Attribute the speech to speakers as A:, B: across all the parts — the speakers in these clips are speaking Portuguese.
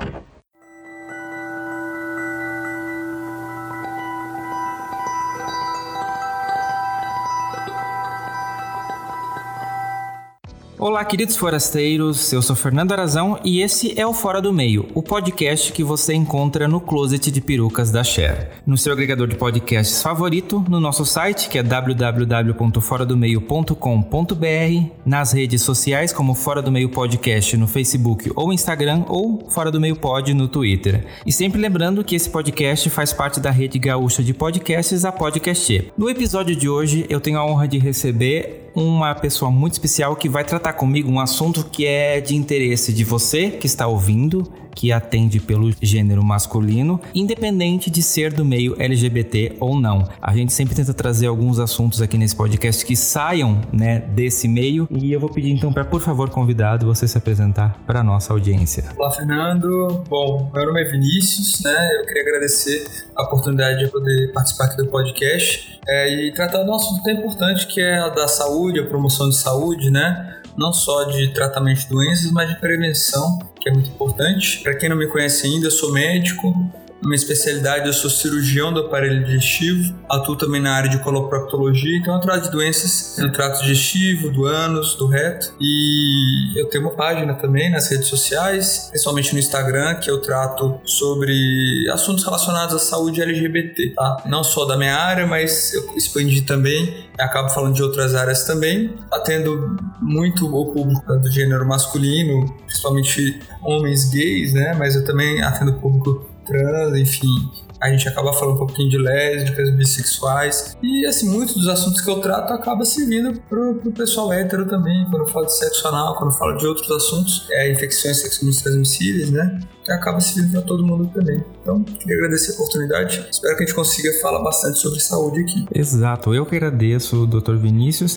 A: Thank you. Olá, queridos forasteiros. Eu sou Fernando Arazão e esse é o Fora do Meio, o podcast que você encontra no closet de perucas da Cher. No seu agregador de podcasts favorito, no nosso site, que é www.foradomeio.com.br, nas redes sociais como Fora do Meio Podcast no Facebook ou Instagram ou Fora do Meio Pod no Twitter. E sempre lembrando que esse podcast faz parte da rede gaúcha de podcasts, a Podcast. No episódio de hoje, eu tenho a honra de receber uma pessoa muito especial que vai tratar comigo um assunto que é de interesse de você que está ouvindo que atende pelo gênero masculino, independente de ser do meio LGBT ou não. A gente sempre tenta trazer alguns assuntos aqui nesse podcast que saiam, né, desse meio. E eu vou pedir então para, por favor, convidado, você se apresentar para nossa audiência.
B: Olá, Fernando. Bom, meu nome é Vinícius, né? Eu queria agradecer a oportunidade de poder participar aqui do podcast é, e tratar de um assunto tão importante que é a da saúde, a promoção de saúde, né? Não só de tratamento de doenças, mas de prevenção, que é muito importante. Para quem não me conhece ainda, eu sou médico, minha especialidade, eu sou cirurgião do aparelho digestivo, atuo também na área de coloproctologia, então eu trato de doenças no trato digestivo, do ânus, do reto. E eu tenho uma página também nas redes sociais, principalmente no Instagram, que eu trato sobre assuntos relacionados à saúde LGBT, tá? Não só da minha área, mas eu expandi também, acabo falando de outras áreas também, atendo muito o público do gênero masculino, principalmente homens gays, né? Mas eu também atendo o público trans, enfim. A gente acaba falando um pouquinho de lésbicas, bissexuais. E, assim, muitos dos assuntos que eu trato acaba servindo pro, pro pessoal hétero também. Quando eu falo de sexo anal, quando eu falo de outros assuntos, é, infecções sexualmente transmissíveis, né? Que acaba servindo para todo mundo também. Então, queria agradecer a oportunidade. Espero que a gente consiga falar bastante sobre saúde aqui.
A: Exato. Eu que agradeço, Dr. Vinícius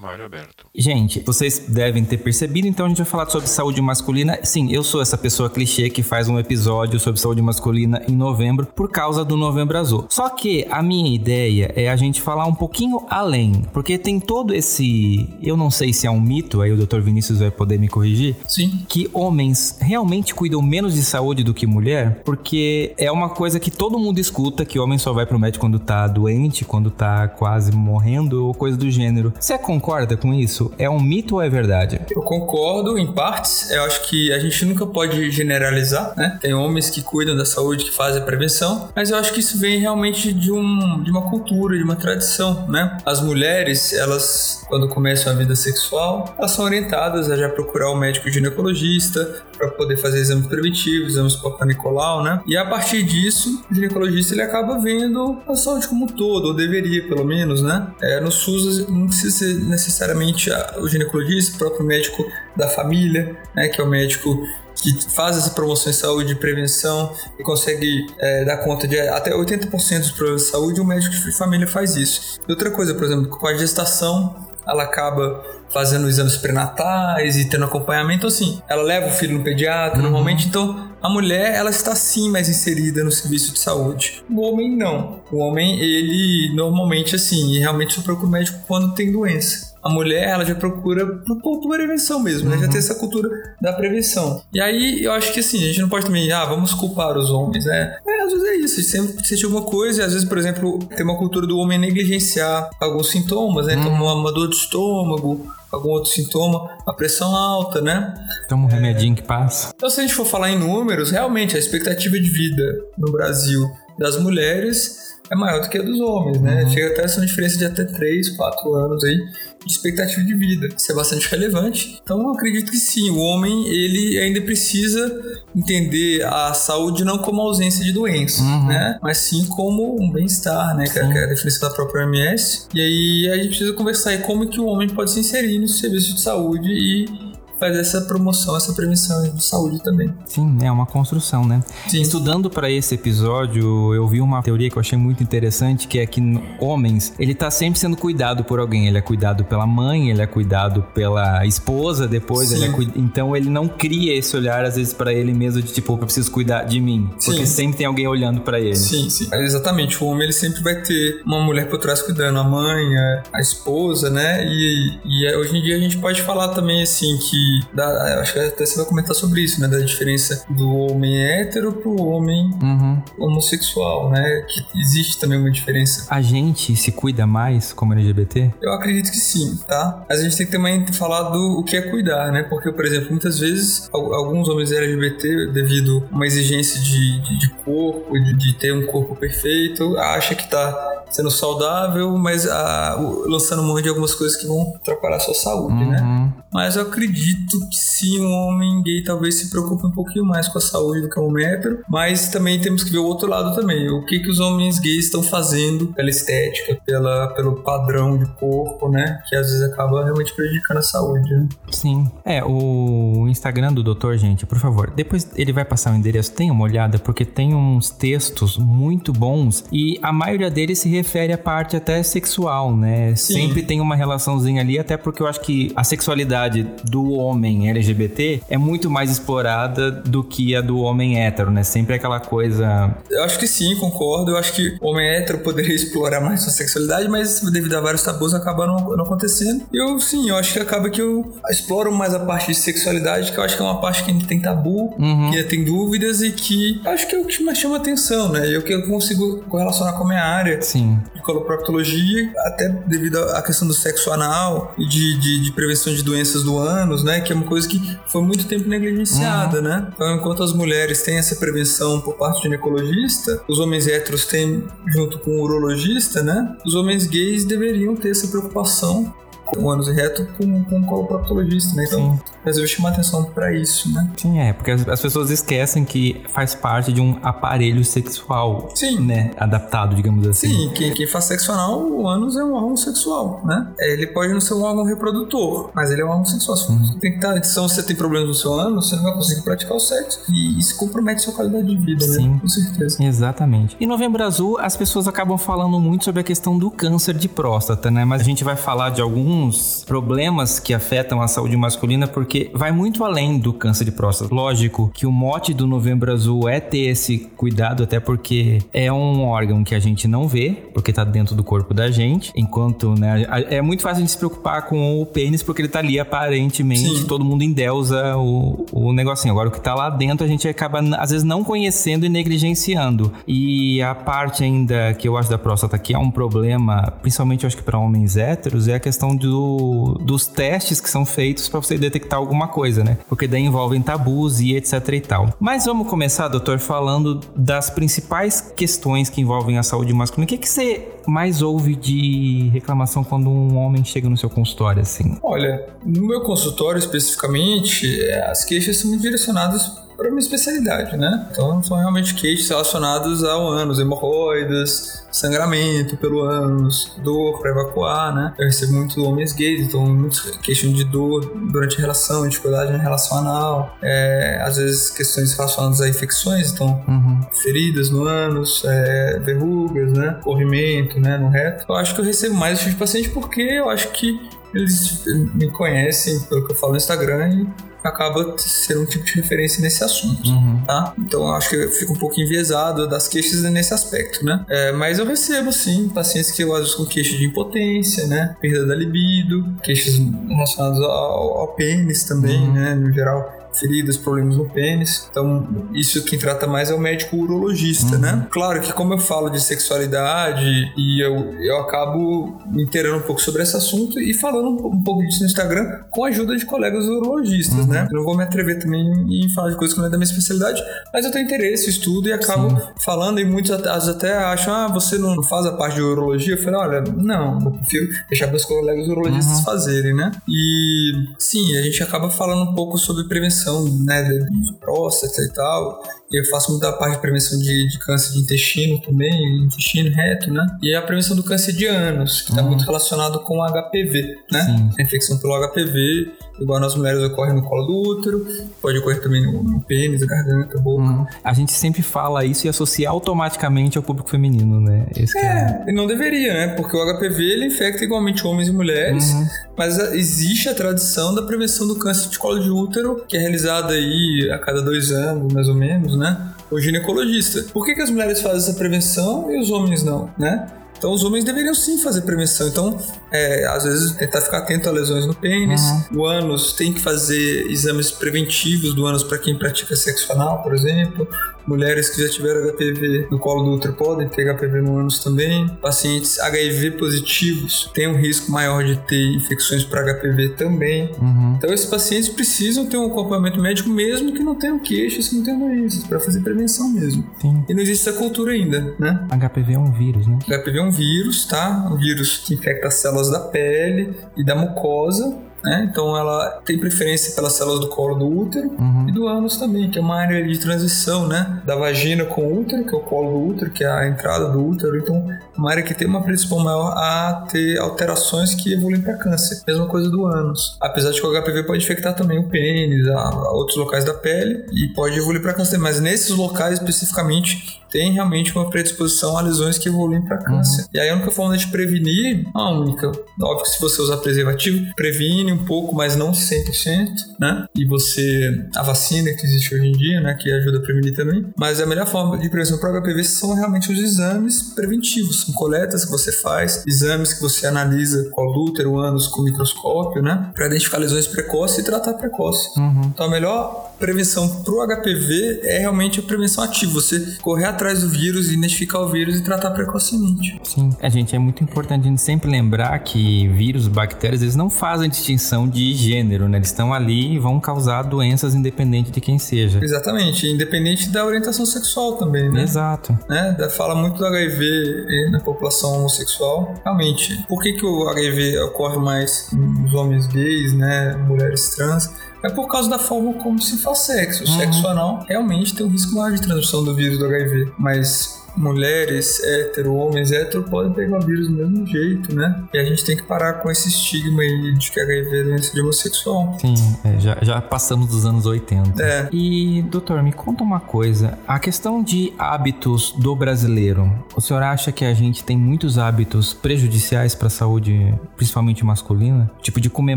C: armário aberto.
A: Gente, vocês devem ter percebido, então a gente vai falar sobre saúde masculina. Sim, eu sou essa pessoa clichê que faz um episódio sobre saúde masculina em novembro por causa do Novembro Azul. Só que a minha ideia é a gente falar um pouquinho além, porque tem todo esse, eu não sei se é um mito, aí o Dr. Vinícius vai poder me corrigir.
B: Sim.
A: Que homens realmente cuidam menos de saúde do que mulher, porque é uma coisa que todo mundo escuta que homem só vai pro médico quando tá doente, quando tá quase morrendo ou coisa do gênero. Você concorda concorda com isso? É um mito ou é verdade?
B: Eu concordo em partes. Eu acho que a gente nunca pode generalizar, né? Tem homens que cuidam da saúde, que fazem a prevenção, mas eu acho que isso vem realmente de, um, de uma cultura, de uma tradição, né? As mulheres, elas, quando começam a vida sexual, elas são orientadas a já procurar o um médico ginecologista para poder fazer exames preventivos, exames Nicolau, né? E a partir disso, o ginecologista ele acaba vendo a saúde como um todo, ou deveria pelo menos, né? É, no SUS não precisa ser necessariamente o ginecologista, o próprio médico da família, né, que é o médico que faz essa promoção em saúde e prevenção e consegue é, dar conta de até 80% dos problemas de saúde, o médico de família faz isso. E outra coisa, por exemplo, com a gestação, ela acaba fazendo exames pré-natais e tendo acompanhamento, assim, ela leva o filho no pediatra, uhum. normalmente, então a mulher, ela está sim mais inserida no serviço de saúde. O homem não. O homem, ele normalmente assim, realmente só procura o médico quando tem doença. A mulher, ela já procura por, por prevenção mesmo, né? Já uhum. tem essa cultura da prevenção. E aí, eu acho que assim, a gente não pode também, ah, vamos culpar os homens, né? É, às vezes é isso, a gente sempre sente alguma coisa, e às vezes, por exemplo, tem uma cultura do homem negligenciar alguns sintomas, né? Uhum. uma dor de estômago, algum outro sintoma, a pressão alta, né?
A: Toma um remedinho que passa.
B: Então, se a gente for falar em números, realmente a expectativa de vida no Brasil das mulheres é maior do que a dos homens, né? Uhum. Chega até a ser uma diferença de até 3, 4 anos aí de expectativa de vida. Isso é bastante relevante. Então eu acredito que sim, o homem ele ainda precisa entender a saúde não como ausência de doença, uhum. né? Mas sim como um bem-estar, né? Que é, a definição da própria OMS. E aí a gente precisa conversar aí como que o homem pode se inserir no serviço de saúde e faz essa promoção, essa prevenção de saúde também.
A: Sim, é uma construção, né? Sim. Estudando para esse episódio, eu vi uma teoria que eu achei muito interessante, que é que homens, ele tá sempre sendo cuidado por alguém. Ele é cuidado pela mãe, ele é cuidado pela esposa, depois ele é cu... então ele não cria esse olhar às vezes para ele mesmo de tipo, eu preciso cuidar de mim, sim. porque sempre tem alguém olhando para ele.
B: Sim, sim. Exatamente. O homem ele sempre vai ter uma mulher por trás cuidando, a mãe, a esposa, né? E, e hoje em dia a gente pode falar também assim que Da, acho que até você vai comentar sobre isso, né? Da diferença do homem hétero pro homem
A: Uhum.
B: homossexual, né? Que existe também uma diferença.
A: A gente se cuida mais como LGBT?
B: Eu acredito que sim, tá? Mas a gente tem que também falar do o que é cuidar, né? Porque, por exemplo, muitas vezes al- alguns homens LGBT, devido a uma exigência de, de, de corpo, de, de ter um corpo perfeito, acha que tá sendo saudável, mas ah, o- lançando mão de algumas coisas que vão atrapalhar a sua saúde, né?
A: Uhum.
B: Mas eu acredito que sim, um homem gay talvez se preocupe um pouquinho mais com a saúde do que um hétero. Mas também temos que ver o outro lado também. O que, que os homens gays estão fazendo pela estética, pela, pelo padrão de corpo, né? Que às vezes acaba realmente prejudicando a saúde. Né?
A: Sim. É, o Instagram do doutor, gente, por favor, depois ele vai passar o endereço, tenha uma olhada, porque tem uns textos muito bons e a maioria deles se refere à parte até sexual, né?
B: Sim.
A: Sempre tem uma relaçãozinha ali, até porque eu acho que a sexualidade do homem LGBT é muito mais explorada do que a do homem hétero, né? Sempre aquela coisa.
B: Eu acho que sim, concordo. Eu acho que o homem hétero poderia explorar mais sua sexualidade, mas devido a vários tabus acaba não, não acontecendo. E eu, sim, eu acho que acaba que eu exploro mais a parte de sexualidade, que eu acho que é uma parte que ainda tem tabu,
A: Uhum.
B: que ainda tem dúvidas e que acho que é o que mais chama atenção, né? E é o que eu consigo correlacionar com a minha área
A: Sim.
B: de coloproctologia, até devido à questão do sexo anal e de, de, de prevenção de doenças do ânus, né? Que é uma coisa que foi muito tempo negligenciada, né? Então, enquanto as mulheres têm essa prevenção por parte de ginecologista, os homens héteros têm junto com o urologista, né? Os homens gays deveriam ter essa preocupação com o ânus reto com, com o coloproctologista, né? Então,
A: Sim.
B: resolvi chamar atenção para isso, né?
A: Sim, é, porque as, as pessoas esquecem que faz parte de um aparelho sexual,
B: Sim.
A: né? Adaptado, digamos assim.
B: Sim, quem, quem faz sexo anal, o ânus é um órgão sexual, né? É, Ele pode não ser um órgão reprodutor, mas ele é um órgão sexual. Se
A: Uhum.
B: tem que estar, se você tem problemas no seu ânus, você não vai conseguir praticar o sexo. E isso compromete sua qualidade de vida,
A: Sim.
B: né? Com certeza.
A: Exatamente. Em Novembro Azul, as pessoas acabam falando muito sobre a questão do câncer de próstata, né? Mas a gente vai falar de alguns problemas que afetam a saúde masculina porque vai muito além do câncer de próstata. Lógico que o mote do Novembro Azul é ter esse cuidado, até porque é um órgão que a gente não vê, porque tá dentro do corpo da gente, enquanto, né, é muito fácil a gente se preocupar com o pênis porque ele tá ali aparentemente,
B: Sim.
A: todo mundo endeusa o, o negocinho. Agora, o que tá lá dentro, a gente acaba, às vezes, não conhecendo e negligenciando. E a parte ainda que eu acho da próstata que é um problema, principalmente eu acho que para homens héteros, é a questão do, dos testes que são feitos para você detectar alguma coisa, né? Porque daí envolvem tabus e etc e tal. Mas vamos começar, doutor, falando das principais questões que envolvem a saúde masculina. O que, que você mais ouve de reclamação quando um homem chega no seu consultório, assim?
B: Olha, no meu consultório especificamente, é, as queixas são direcionadas para a minha especialidade, né? Então são realmente queixas relacionadas ao ânus, hemorroidas, sangramento pelo ânus, dor para evacuar, né? Eu recebo muito homens gays, então muitos queixam de dor durante a relação, dificuldade na relação anal, é, às vezes questões relacionadas a infecções, então
A: Uhum.
B: feridas no ânus, é, verrugas, né? Corrimento, né? No reto. Eu acho que eu recebo mais esse tipo de paciente porque eu acho que eles me conhecem pelo que eu falo no Instagram e acaba sendo um tipo de referência nesse assunto.
A: Uhum.
B: Tá? Então eu acho que eu fico um pouco enviesado das queixas nesse aspecto, né? É, mas eu recebo sim pacientes que eu vezes com queixas de impotência, né? Perda da libido, queixas relacionadas ao, ao pênis também,
A: Uhum.
B: né? No geral, feridas, problemas no pênis. Então, isso quem trata mais é o médico urologista,
A: Uhum.
B: né? Claro que como eu falo de sexualidade e eu, eu acabo me inteirando um pouco sobre esse assunto e falando um, um pouco disso no Instagram com a ajuda de colegas urologistas,
A: Uhum.
B: né? Eu não vou me atrever também em falar de coisas que não é da minha especialidade, mas eu tenho interesse, estudo e acabo falando e muitos até, acham, ah, você não faz a parte de urologia? Eu falei, olha, não, eu prefiro deixar meus colegas urologistas
A: Uhum.
B: fazerem, né? E sim, a gente acaba falando um pouco sobre prevenção, né, de de próstata e tal. Eu faço muita parte de prevenção de, de câncer de intestino também, intestino reto, né? E a prevenção do câncer de ânus, que está muito relacionado com o HPV, né?
A: Sim.
B: A infecção pelo HPV, igual nas mulheres ocorre no colo do útero, pode ocorrer também no, no pênis, garganta, boca.
A: Uhum. A gente sempre fala isso e associa automaticamente ao público feminino, né? Esse é.
B: E não deveria, né? Porque o HPV ele infecta igualmente homens e mulheres,
A: Uhum.
B: mas existe a tradição da prevenção do câncer de colo de útero, que é realizada aí a cada dois anos, mais ou menos, né? O ginecologista. Por que, que as mulheres fazem essa prevenção e os homens não, né? Então os homens deveriam sim fazer prevenção. Então, é, às vezes, tentar ficar atento a lesões no pênis. Uhum. O ânus tem que fazer exames preventivos do ânus para quem pratica sexo anal, por exemplo. Mulheres que já tiveram HPV no colo do útero podem ter HPV no ânus também. Pacientes HIV positivos têm um risco maior de ter infecções para HPV também. Uhum. Então, esses pacientes precisam ter um acompanhamento médico mesmo que não tenham queixas, que não tenham doenças, para fazer prevenção mesmo. Sim. E não existe essa cultura ainda, né?
A: HPV é um vírus, né?
B: HPV é um vírus, tá? Um vírus que infecta as células da pele e da mucosa né? Então ela tem preferência pelas células do colo do útero uhum. e do ânus também, que é uma área de transição, né? Da vagina com o útero, que é o colo do útero, que é a entrada do útero. Então, uma área que tem uma predisposição maior a ter alterações que evoluem para câncer. Mesma coisa do ânus. Apesar de que o HPV pode infectar também o pênis, a, a outros locais da pele e pode evoluir para câncer. Mas nesses locais especificamente tem realmente uma predisposição a lesões que evoluem para câncer. Uhum. E aí a única forma de prevenir, a única, óbvio que se você usar preservativo, previne um pouco, mas não 100%, né? E você, a vacina que existe hoje em dia, né, que ajuda a prevenir também. Mas a melhor forma de prevenção para o HPV são realmente os exames preventivos, são coletas que você faz, exames que você analisa com o útero, ânus com microscópio, né? Para identificar lesões precoces e tratar precoce. Uhum. Então a melhor prevenção para o HPV é realmente a prevenção ativa, você correr atrás do vírus, identificar o vírus e tratar precocemente.
A: Sim, a gente é muito importante a gente sempre lembrar que vírus, bactérias, eles não fazem distinção de gênero, né? Eles estão ali e vão causar doenças independente de quem seja.
B: Exatamente, independente da orientação sexual também, né?
A: Exato.
B: Né? Fala muito do HIV na população homossexual. Realmente, por que, que o HIV ocorre mais nos homens gays, né? Mulheres trans? É por causa da forma como se faz sexo. O uhum. sexo anal realmente tem um risco maior de transmissão do vírus do HIV, mas mulheres hétero, homens hétero podem pegar o vírus do mesmo jeito, né? E a gente tem que parar com esse estigma aí de que HIV é doença de homossexual.
A: Sim, é, já, já passamos dos anos 80. É. E, doutor, me conta uma coisa. A questão de hábitos do brasileiro. O senhor acha que a gente tem muitos hábitos prejudiciais para a saúde, principalmente masculina? Tipo de comer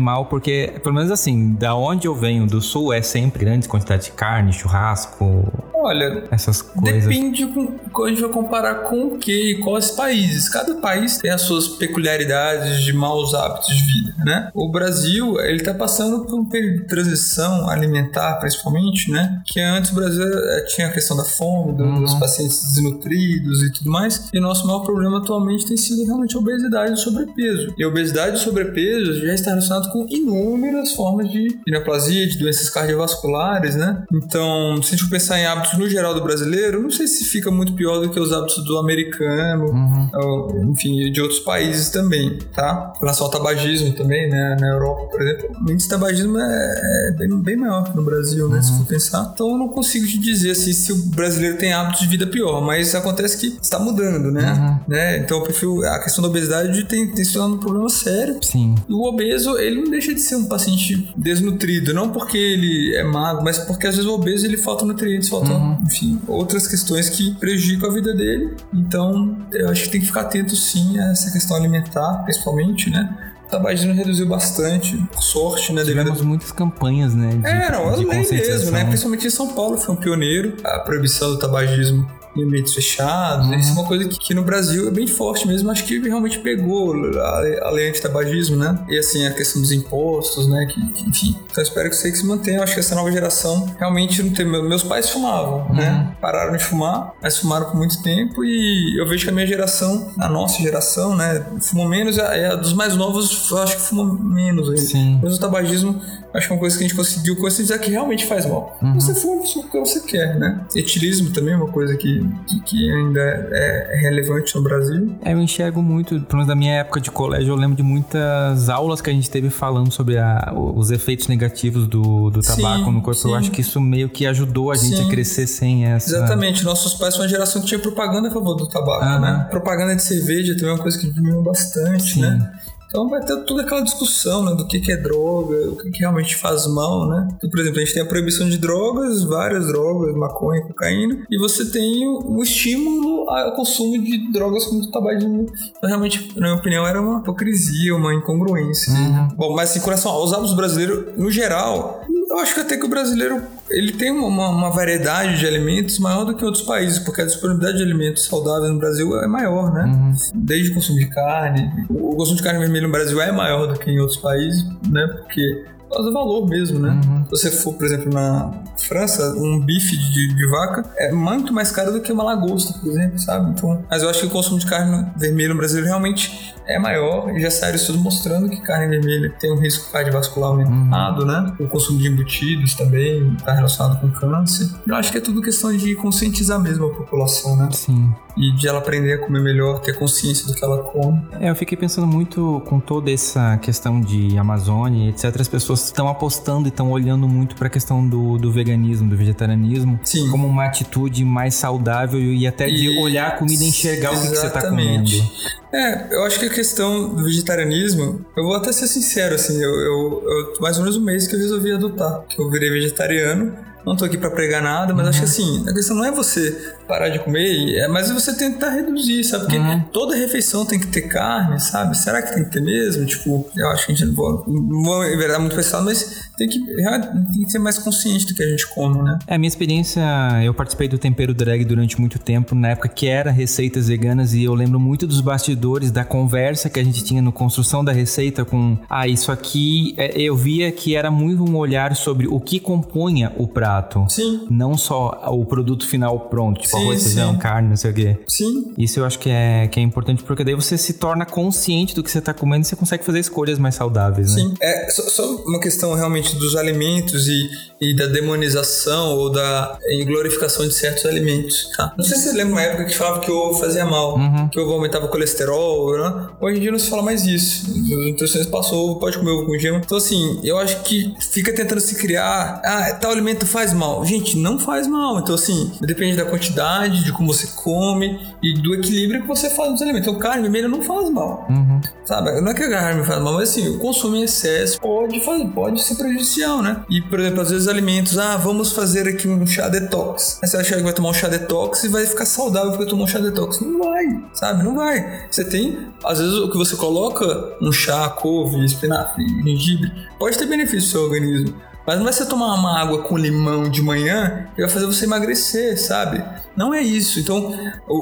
A: mal, porque, pelo menos assim, da onde eu venho, do sul, é sempre grande quantidade de carne, churrasco.
B: Olha,
A: essas coisas.
B: Depende com, com vai comparar com o que e quais países. Cada país tem as suas peculiaridades de maus hábitos de vida, né? O Brasil, ele tá passando por um período de transição alimentar, principalmente, né? Que antes o Brasil eh, tinha a questão da fome, uhum. dos pacientes desnutridos e tudo mais. E o nosso maior problema atualmente tem sido realmente a obesidade e o sobrepeso. E a obesidade e o sobrepeso já está relacionado com inúmeras formas de neoplasia, de doenças cardiovasculares, né? Então, se a gente pensar em hábitos no geral do brasileiro, não sei se fica muito pior do que os hábitos do americano, uhum. enfim, de outros países também, tá? Com relação ao tabagismo também, né? Na Europa, por exemplo, o índice de tabagismo é, é bem, bem, maior que no Brasil, né? Uhum. Se for pensar. Então eu não consigo te dizer assim, se o brasileiro tem hábitos de vida pior, mas acontece que está mudando, né? Uhum. né? Então eu prefiro a questão da obesidade tem, tem se tornado um problema sério.
A: Sim.
B: E o obeso, ele não deixa de ser um paciente desnutrido, não porque ele é magro, mas porque às vezes o obeso ele falta nutrientes, falta, uhum. enfim, outras questões que prejudicam a vida dele. Então, eu acho que tem que ficar atento sim a essa questão alimentar, principalmente, né? Tabagismo reduziu bastante, sorte, né?
A: Tivemos devido... muitas campanhas, né?
B: De, é, não, lei mesmo, né? Principalmente em São Paulo, foi um pioneiro. A proibição do tabagismo ambientes fechados. Uhum. Isso é uma coisa que, que, no Brasil é bem forte mesmo. Acho que realmente pegou a, a lei anti-tabagismo, né? E assim, a questão dos impostos, né? Que, que, enfim. Então espero que isso aí que se mantenha. Acho que essa nova geração realmente não tem. Meus pais fumavam, uhum. né? Pararam de fumar, mas fumaram por muito tempo. E eu vejo que a minha geração, a nossa geração, né? Fumou menos. É a dos mais novos, acho que fumam menos aí.
A: Sim.
B: Mas o tabagismo acho que é uma coisa que a gente conseguiu conscientizar que realmente faz mal. Uhum. Você fuma só porque você quer, né? Etilismo também é uma coisa que, que, que ainda é, relevante no Brasil.
A: É, eu enxergo muito, pelo menos da minha época de colégio, eu lembro de muitas aulas que a gente teve falando sobre a, os efeitos negativos do, do tabaco sim, no corpo. Sim. Eu acho que isso meio que ajudou a gente sim. a crescer sem essa.
B: Exatamente. Nossos pais foram uma geração que tinha propaganda a favor do tabaco, uhum. né? Propaganda de cerveja também é uma coisa que diminuiu bastante, né? Então vai ter toda aquela discussão né, do que, que é droga, o que, que realmente faz mal, né? Então, por exemplo, a gente tem a proibição de drogas, várias drogas, maconha, cocaína, e você tem o, o estímulo ao consumo de drogas como tabagismo. Então, realmente, na minha opinião, era uma hipocrisia, uma incongruência. Uhum. Bom, mas assim, com relação aos hábitos brasileiros, no geral, Eu acho que até que o brasileiro ele tem uma, uma, variedade de alimentos maior do que outros países, porque a disponibilidade de alimentos saudáveis no Brasil é maior, né? Uhum. Desde o consumo de carne. O consumo de carne vermelha no Brasil é maior do que em outros países, né? Porque causa do valor mesmo, né? Uhum. Se você for, por exemplo, na França, um bife de, de, vaca é muito mais caro do que uma lagosta, por exemplo, sabe? Então, mas eu acho que o consumo de carne vermelha no Brasil realmente é maior e já saiu estudo mostrando que carne vermelha tem um risco cardiovascular aumentado, uhum. né? O consumo de embutidos também está relacionado com câncer. Eu acho que é tudo questão de conscientizar mesmo a população, né?
A: Sim.
B: E de ela aprender a comer melhor, ter consciência do que ela come.
A: É, eu fiquei pensando muito com toda essa questão de Amazônia, etc. As pessoas estão apostando e estão olhando muito para a questão do, do veganismo, do vegetarianismo,
B: Sim.
A: como uma atitude mais saudável e até de e... olhar a comida e enxergar Exatamente. o que, que você está comendo.
B: É, eu acho que a questão do vegetarianismo, eu vou até ser sincero, assim, eu, eu, eu mais ou menos um mês que eu resolvi adotar, que eu virei vegetariano não tô aqui para pregar nada, mas uhum. acho que assim, a questão não é você parar de comer, é mais você tentar reduzir, sabe? Porque uhum. toda refeição tem que ter carne, sabe? Será que tem que ter mesmo? Tipo, eu acho que a gente não vou, não vou enveredar muito pessoal, mas tem que, tem que ser mais consciente do que a gente come, né?
A: É, a minha experiência, eu participei do Tempero Drag durante muito tempo, na época que era receitas veganas, e eu lembro muito dos bastidores, da conversa que a gente tinha no construção da receita com, ah, isso aqui, é, eu via que era muito um olhar sobre o que compunha o prato.
B: Sim.
A: Não só o produto final pronto, tipo sim, arroz, feijão, carne, não sei o quê.
B: Sim.
A: Isso eu acho que é, que é importante, porque daí você se torna consciente do que você tá comendo e você consegue fazer escolhas mais saudáveis,
B: né? Sim. É só, só uma questão realmente dos alimentos e, e da demonização ou da glorificação de certos alimentos. Tá? Não sei se você lembra uma época que falava que o ovo fazia mal, uhum. que o ovo aumentava o colesterol, né? Hoje em dia não se fala mais isso. Os nutricionistas passou ovo, pode comer ovo com gema. Então, assim, eu acho que fica tentando se criar, ah, tal alimento faz mal. Gente, não faz mal. Então, assim, depende da quantidade, de como você come e do equilíbrio que você faz nos alimentos. Então, carne vermelha não faz mal. Uhum. Sabe? Não é que a carne faz mal, mas assim, o consumo em excesso pode, fazer, pode ser prejudicial, né? E, por exemplo, às vezes alimentos, ah, vamos fazer aqui um chá detox. Aí você acha que vai tomar um chá detox e vai ficar saudável porque tomou um chá detox. Não vai, sabe? Não vai. Você tem, às vezes, o que você coloca, um chá, couve, espinafre, gengibre, pode ter benefício pro seu organismo. Mas não vai você tomar uma água com limão de manhã que vai fazer você emagrecer, sabe? Não é isso. Então,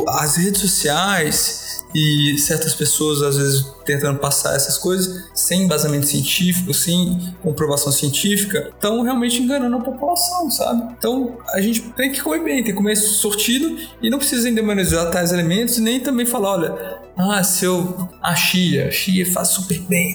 B: as redes sociais e certas pessoas às vezes tentando passar essas coisas sem embasamento científico, sem comprovação científica, estão realmente enganando a população, sabe? Então, a gente tem que comer bem, tem que comer sortido e não precisa endemonizar tais alimentos nem também falar, olha, ah, seu a chia, chia faz super bem.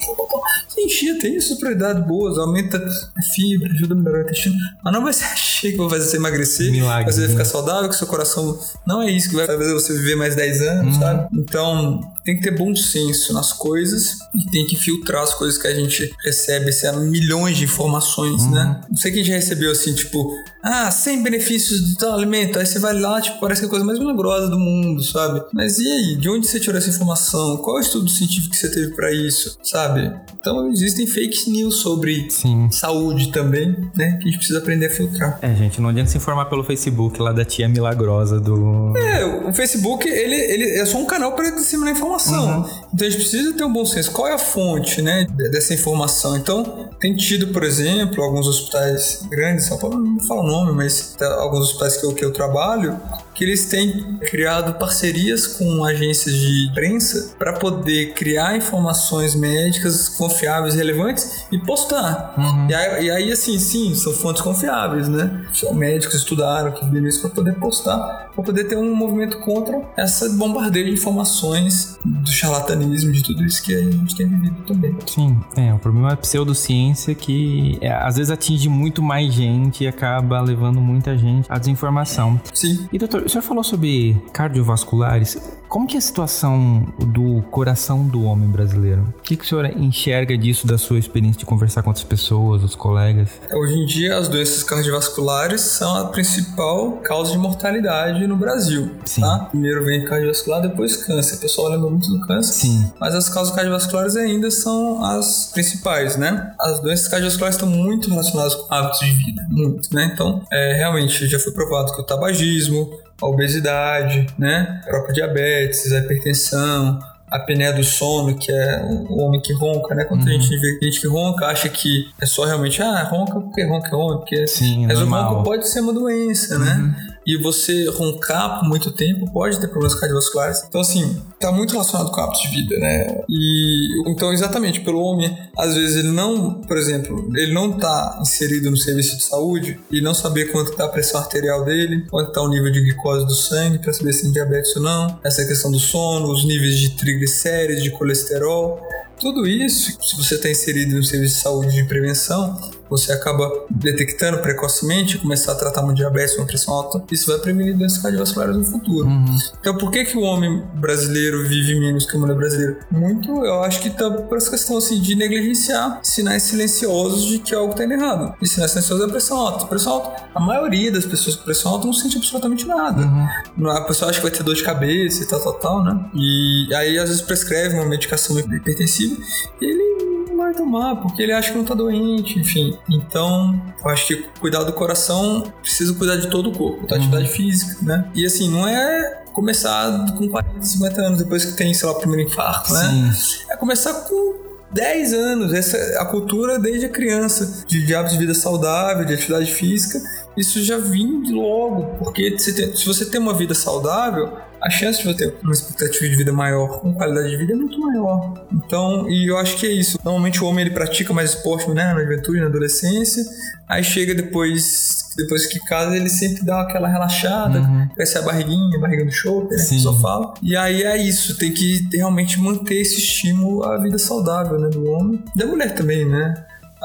B: Sim, chia tem suas propriedades boas, aumenta a fibra, ajuda a melhorar o intestino. Mas não vai ser a chia que vai fazer você emagrecer,
A: Milagre,
B: vai fazer
A: né?
B: ficar saudável, que seu coração. Não é isso que vai fazer você viver mais 10 anos, uhum. sabe? Então, tem que ter bom senso nas coisas e tem que filtrar as coisas que a gente recebe, assim, milhões de informações, uhum. né? Não sei quem já recebeu assim, tipo, ah, 100 benefícios do tal alimento. Aí você vai lá, tipo, parece que é a coisa mais milagrosa do mundo, sabe? Mas e aí? De onde você tirou essa informação? Qual é o estudo científico que você teve para isso, sabe? Então existem fake news sobre
A: Sim.
B: saúde também, né? Que a gente precisa aprender a filtrar.
A: É, gente, não adianta se informar pelo Facebook lá da tia milagrosa do.
B: É, o Facebook, ele, ele é só um canal para disseminar informação. Uhum. Então a gente precisa ter um bom senso. Qual é a fonte, né, dessa informação? Então, tem tido, por exemplo, alguns hospitais grandes, São Paulo não nome, mas alguns hospitais que eu, que eu trabalho, que eles têm criado parcerias com agências de imprensa para poder criar informações médicas confiáveis e relevantes e postar. Uhum. E, aí, e, aí, assim, sim, são fontes confiáveis, né? São médicos estudaram que viram isso para poder postar, para poder ter um movimento contra essa bombardeio de informações do charlatanismo, de tudo isso que a gente tem vivido também.
A: Sim, é, o problema é a pseudociência que é, às vezes atinge muito mais gente e acaba levando muita gente à desinformação.
B: Sim.
A: E doutor, senhor falou sobre cardiovasculares. Como que é a situação do coração do homem brasileiro? O que, que o senhor enxerga disso da sua experiência de conversar com outras pessoas, os colegas?
B: Hoje em dia, as doenças cardiovasculares são a principal causa de mortalidade no Brasil.
A: Sim.
B: Tá? Primeiro vem cardiovascular, depois câncer. O pessoal lembra muito do câncer.
A: Sim.
B: Mas as causas cardiovasculares ainda são as principais, né? As doenças cardiovasculares estão muito relacionadas com hábitos de vida. Muito, né? Então, é, realmente, já foi provado que o tabagismo, a obesidade, né? A própria diabetes, a hipertensão, a apneia do sono, que é o homem que ronca, né? Quando uhum. a gente vê gente que ronca, acha que é só realmente, ah, ronca porque ronca é homem, porque...
A: Sim,
B: Mas
A: normal.
B: o ronco pode ser uma doença, né? E você roncar por muito tempo pode ter problemas cardiovasculares. Então, assim, tá muito relacionado com hábitos de vida, né? E então, exatamente, pelo homem, às vezes ele não, por exemplo, ele não tá inserido no serviço de saúde e não saber quanto tá a pressão arterial dele, quanto tá o nível de glicose do sangue para saber se tem diabetes ou não, essa questão do sono, os níveis de triglicérides, de colesterol. Tudo isso, se você está inserido no serviço de saúde de prevenção, você acaba detectando precocemente, começar a tratar uma diabetes, uma pressão alta, isso vai prevenir doenças cardiovasculares no futuro.
A: Uhum.
B: Então, por que, que o homem brasileiro vive menos que a mulher brasileira? Muito, eu acho que tá por essa questão assim, de negligenciar sinais silenciosos de que algo está indo errado. E sinais silenciosos é a pressão alta. A pressão alta, a maioria das pessoas com pressão alta não sente absolutamente nada.
A: Uhum.
B: A pessoa acha que vai ter dor de cabeça e tal, tal, tal, né? E aí, às vezes, prescreve uma medicação hipertensiva e ele vai tomar, porque ele acha que não tá doente, enfim. Então, eu acho que cuidar do coração precisa cuidar de todo o corpo, da atividade uhum. física, né? E assim, não é começar com 40, 50 anos, depois que tem, sei lá, o primeiro infarto, né?
A: Sim.
B: É começar com 10 anos, essa é a cultura desde a criança, de, hábitos de vida saudável, de atividade física, isso já vem logo, porque se você tem uma vida saudável, a chance de você ter uma expectativa de vida maior, com qualidade de vida é muito maior. Então, e eu acho que é isso. Normalmente o homem ele pratica mais esporte, né, na juventude, na adolescência, aí chega depois depois que casa ele sempre dá aquela relaxada, uhum. a barriguinha, a barriga do show, né, que só fala. E aí é isso, tem que realmente manter esse estímulo à vida saudável, né, do homem. Da mulher também, né?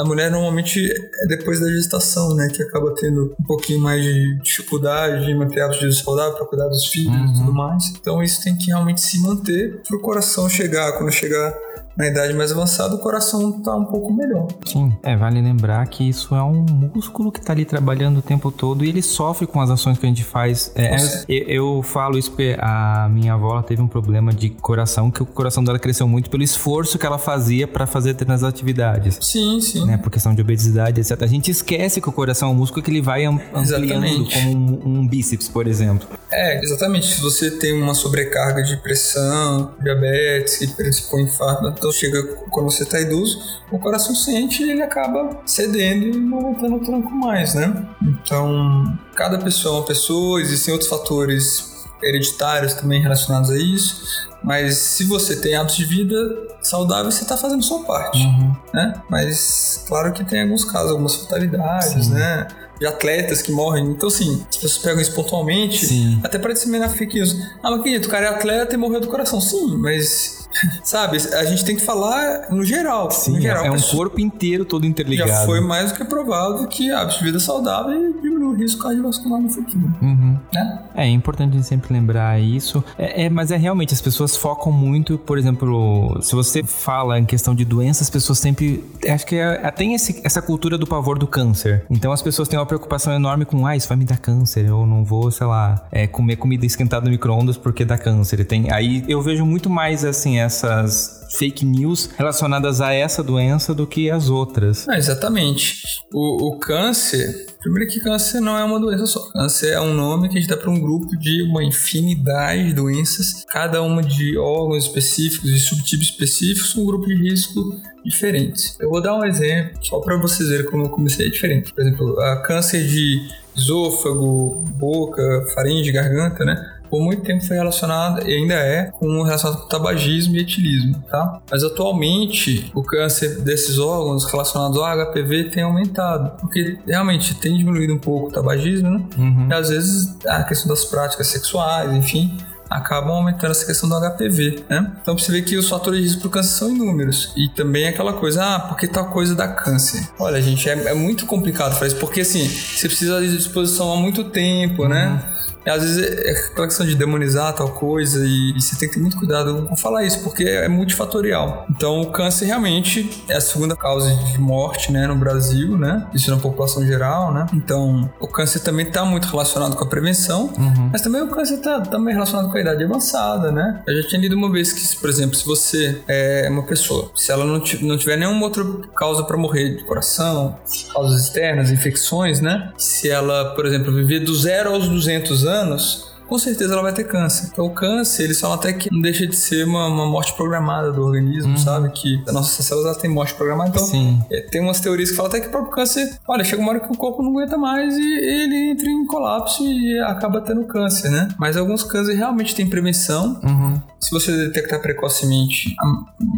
B: A mulher normalmente é depois da gestação, né? Que acaba tendo um pouquinho mais de dificuldade de manter hábitos de saudável para cuidar dos filhos uhum. e tudo mais. Então isso tem que realmente se manter para o coração chegar, quando chegar na idade mais avançada, o coração tá um pouco melhor.
A: Sim, é, vale lembrar que isso é um músculo que tá ali trabalhando o tempo todo e ele sofre com as ações que a gente faz. É, eu, eu, falo isso porque a minha avó teve um problema de coração, que o coração dela cresceu muito pelo esforço que ela fazia para fazer determinadas atividades.
B: Sim, sim.
A: Né, por questão de obesidade, etc. A gente esquece que o coração é um músculo que ele vai ampliando exatamente. como um, um bíceps, por exemplo.
B: É, exatamente. Se você tem uma sobrecarga de pressão, diabetes, que predispõe infarto, então chega quando você está idoso, o coração sente e ele acaba cedendo e não aguentando o tranco mais, né? Então, cada pessoa é uma pessoa, existem outros fatores hereditários também relacionados a isso, mas se você tem hábitos de vida saudáveis, você está fazendo sua parte,
A: uhum.
B: né? Mas claro que tem alguns casos, algumas fatalidades, Sim. né? De atletas que morrem. Então, assim, as pessoas pegam isso pontualmente,
A: Sim.
B: até para disseminar fake news. Ah, mas querido, o cara é atleta e morreu do coração. Sim, mas Sabe, a gente tem que falar no geral.
A: Sim,
B: no geral,
A: é um corpo inteiro todo interligado.
B: Já foi mais do que provado que de vida saudável diminui o risco cardiovascular no futuro.
A: Uhum.
B: Né?
A: É, é importante a gente sempre lembrar isso. É, é, mas é realmente, as pessoas focam muito, por exemplo, se você fala em questão de doenças, as pessoas sempre. Acho que é, é, tem esse, essa cultura do pavor do câncer. Então as pessoas têm uma preocupação enorme com, ah, isso vai me dar câncer, eu não vou, sei lá, é, comer comida esquentada no micro-ondas porque dá câncer. Tem, aí eu vejo muito mais assim, essas fake news relacionadas a essa doença do que as outras.
B: Ah, exatamente. O, o, câncer, primeiro que câncer não é uma doença só. Câncer é um nome que a gente dá para um grupo de uma infinidade de doenças, cada uma de órgãos específicos e subtipos específicos, um grupo de risco diferentes. Eu vou dar um exemplo só para vocês verem como eu comecei diferente. Por exemplo, a câncer de esôfago, boca, faringe, garganta, né? Por muito tempo foi relacionado e ainda é com relacionado com tabagismo e etilismo, tá? Mas atualmente o câncer desses órgãos relacionados ao HPV tem aumentado, porque realmente tem diminuído um pouco o tabagismo, né?
A: Uhum.
B: E às vezes a questão das práticas sexuais, enfim, acabam aumentando essa questão do HPV, né? Então você vê que os fatores de risco para o câncer são inúmeros. E também aquela coisa, ah, porque tal coisa dá câncer. Olha, gente, é, é muito complicado fazer isso, porque assim, você precisa de disposição há muito tempo, né? uhum. Né? às vezes é aquela questão de demonizar tal coisa e, e, você tem que ter muito cuidado com falar isso, porque é multifatorial. Então, o câncer realmente é a segunda causa de morte, né, no Brasil, né? Isso na população geral, né? Então, o câncer também está muito relacionado com a prevenção,
A: uhum.
B: mas também o câncer está também relacionado com a idade avançada, né? Eu já tinha lido uma vez que, por exemplo, se você é uma pessoa, se ela não, não tiver nenhuma outra causa para morrer de coração, causas externas, infecções, né? Se ela, por exemplo, viver do zero aos 200 anos, anos, com certeza ela vai ter câncer. Então o câncer, eles falam até que não deixa de ser uma, uma morte programada do organismo, uhum. sabe? Que a nossa células tem morte programada. Então Sim. É, tem umas teorias que falam até que o próprio câncer, olha, chega uma hora que o corpo não aguenta mais e ele entra em colapso e acaba tendo câncer, né? Mas alguns cânceres realmente têm prevenção. Uhum. Se você detectar precocemente, a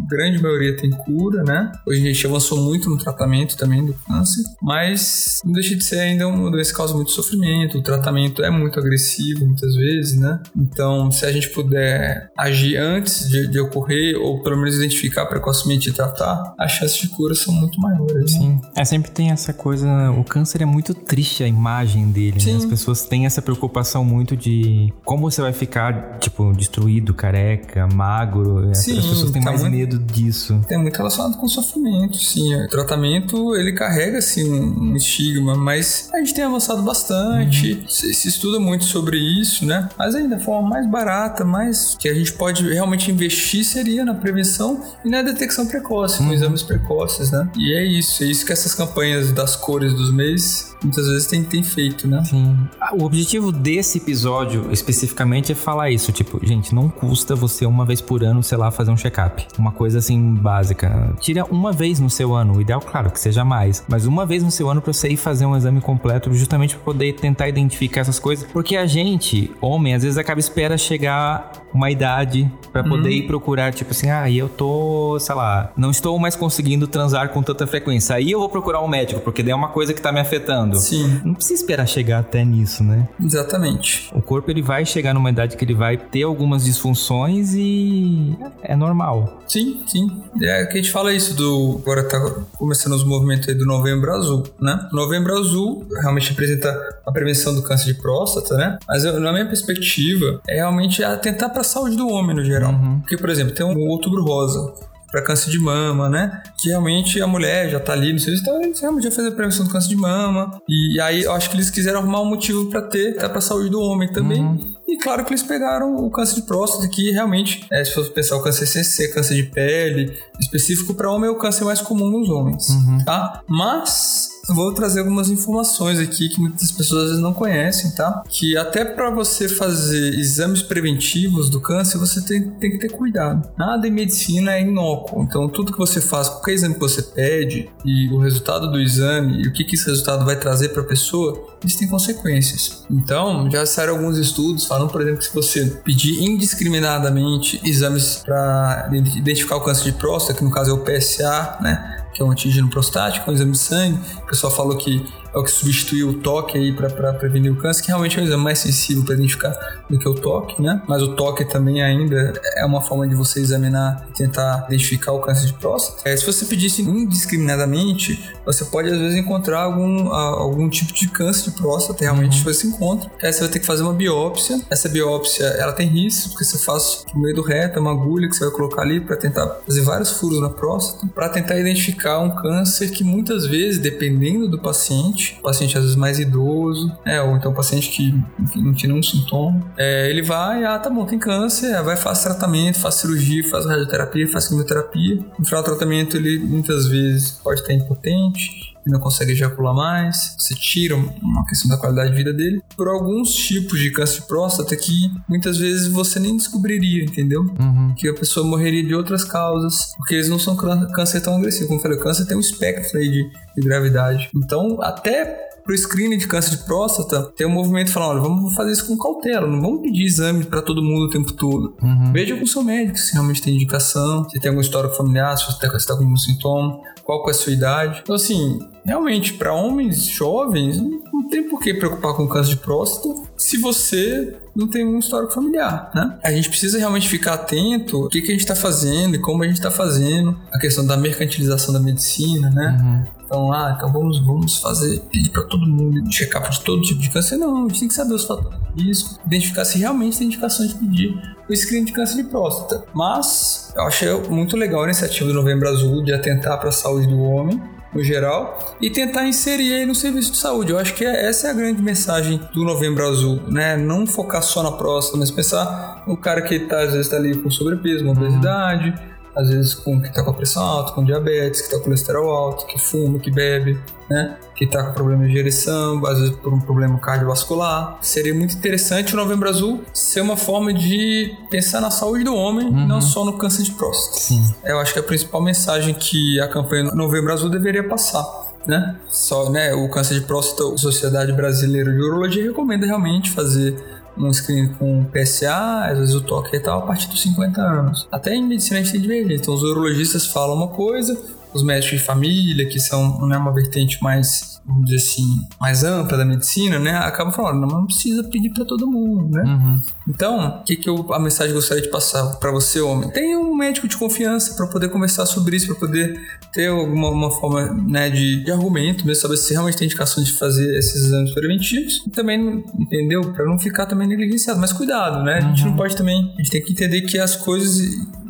B: grande maioria tem cura, né? Hoje a gente avançou muito no tratamento também do câncer, mas não deixa de ser ainda uma doença que causa muito sofrimento. O tratamento é muito agressivo muitas vezes, né? Então, se a gente puder agir antes de, de ocorrer, ou pelo menos identificar precocemente e tratar, as chances de cura são muito maiores. Né?
A: Sim. Né? É, sempre tem essa coisa. O câncer é muito triste a imagem dele, né? As pessoas têm essa preocupação muito de como você vai ficar, tipo, destruído, careca magro. Sim, as pessoas têm tá mais muito, medo disso.
B: Tem muito relacionado com o sofrimento, sim. O tratamento, ele carrega, assim, um estigma, mas a gente tem avançado bastante. Uhum. Se, se, estuda muito sobre isso, né? Mas ainda a forma mais barata, mais que a gente pode realmente investir seria na prevenção e na detecção precoce, uhum. com exames precoces, né? E é isso, é isso que essas campanhas das cores dos meses muitas vezes tem, tem feito, né?
A: Sim. O objetivo desse episódio especificamente é falar isso, tipo, gente, não custa você uma vez por ano, sei lá, fazer um check-up. Uma coisa assim básica. Tira uma vez no seu ano, o ideal, claro, que seja mais, mas uma vez no seu ano para você ir fazer um exame completo, justamente para poder tentar identificar essas coisas, porque a gente, homem, às vezes acaba espera chegar uma idade para poder uhum. ir procurar, tipo assim, ah, eu tô, sei lá, não estou mais conseguindo transar com tanta frequência. Aí eu vou procurar um médico, porque daí é uma coisa que tá me afetando.
B: Sim.
A: Não precisa esperar chegar até nisso, né?
B: Exatamente.
A: O corpo ele vai chegar numa idade que ele vai ter algumas disfunções e é normal.
B: Sim, sim. É que a gente fala isso do. Agora tá começando os movimentos aí do Novembro Azul, né? Novembro Azul realmente representa a prevenção do câncer de próstata, né? Mas eu, na minha perspectiva, é realmente tentar para a saúde do homem no geral. Uhum. Porque, por exemplo, tem um outubro rosa para câncer de mama, né? Que realmente a mulher já tá ali no serviço, então eles realmente já fez a prevenção do câncer de mama. E aí eu acho que eles quiseram arrumar um motivo para ter, até para a saúde do homem também. Uhum. E claro que eles pegaram o câncer de próstata, que realmente, é, se for pensar o câncer CC, câncer de pele, específico para homem, é o câncer mais comum nos homens, uhum. tá? Mas vou trazer algumas informações aqui que muitas pessoas às vezes não conhecem, tá? Que até para você fazer exames preventivos do câncer, você tem, tem que ter cuidado. Nada em medicina é inócuo. Então, tudo que você faz, qualquer exame que você pede e o resultado do exame e o que, que esse resultado vai trazer para a pessoa, isso tem consequências. Então, já saíram alguns estudos falando, por exemplo, que se você pedir indiscriminadamente exames para identificar o câncer de próstata, que no caso é o PSA, né? Que é um antígeno prostático, um exame de sangue. O pessoal falou que é o que substituiu o toque aí para prevenir o câncer, que realmente é um exame mais sensível para identificar do que o toque, né? Mas o toque também ainda é uma forma de você examinar e tentar identificar o câncer de próstata. É, se você pedisse indiscriminadamente, você pode às vezes encontrar algum, algum tipo de câncer de próstata, realmente uhum. você encontra. Aí você vai ter que fazer uma biópsia. Essa biópsia, ela tem risco, porque você faz no meio do reto, é uma agulha que você vai colocar ali para tentar fazer vários furos na próstata, para tentar identificar um câncer que muitas vezes, dependendo do paciente, paciente, paciente às vezes mais idoso, né, ou então paciente que enfim, não tinha nenhum sintoma, é, ele vai, ah, tá bom, tem câncer, vai fazer tratamento, faz cirurgia, faz radioterapia, faz quimioterapia. No final do tratamento, ele muitas vezes pode estar impotente, não consegue ejacular mais, você tira uma questão da qualidade de vida dele, por alguns tipos de câncer de próstata que muitas vezes você nem descobriria, entendeu? Uhum. Que a pessoa morreria de outras causas, porque eles não são câncer tão agressivo. Como eu falei, o câncer tem um espectro aí de, de gravidade. Então, até pro screening de câncer de próstata, tem um movimento falando, olha, vamos fazer isso com cautela, não vamos pedir exame para todo mundo o tempo todo. Uhum. Veja com o seu médico se realmente tem indicação, se tem alguma história familiar, se você está com algum sintoma, qual é a sua idade. Então, assim, realmente, para homens jovens, não tem por que preocupar com câncer de próstata se você não tem um histórico familiar, né? A gente precisa realmente ficar atento o que, que a gente está fazendo e como a gente está fazendo, a questão da mercantilização da medicina, né? Uhum. Então, ah, então vamos, vamos fazer, pedir para todo mundo check-up de todo tipo de câncer. Não, a gente tem que saber os fatores de risco, identificar se realmente tem indicação de pedir o screening de câncer de próstata. Mas eu achei muito legal a iniciativa do Novembro Azul de atentar para a saúde do homem no geral e tentar inserir aí no serviço de saúde. Eu acho que é, essa é a grande mensagem do Novembro Azul, né? Não focar só na próstata, mas pensar no cara que tá, às vezes está ali com sobrepeso, com obesidade, às vezes com que tá com a pressão alta, com diabetes, que tá com colesterol alto, que fuma, que bebe, né? Que tá com problema de direção, às vezes por um problema cardiovascular. Seria muito interessante o Novembro Azul ser uma forma de pensar na saúde do homem, uhum. não só no câncer de próstata.
A: Sim.
B: Eu acho que a principal mensagem que a campanha Novembro Azul deveria passar né? Só, né, o câncer de próstata, a Sociedade Brasileira de Urologia recomenda realmente fazer um screen com PSA, às vezes o toque e tal, a partir dos 50 anos. Até em medicina a gente tem divergência. Então, os urologistas falam uma coisa, os médicos de família, que são né, uma vertente mais, vamos dizer assim, mais ampla da medicina, né, acabam falando, não, não precisa pedir para todo mundo, né?
A: Uhum.
B: Então, o que, que eu, a mensagem que eu gostaria de passar para você, homem? Tenha um médico de confiança para poder conversar sobre isso, para poder ter alguma uma forma né, de, de argumento, mesmo saber se realmente tem indicação de fazer esses exames preventivos. E também, entendeu? Para não ficar também negligenciado. Mas cuidado, né? A gente uhum. não pode também. A gente tem que entender que as coisas,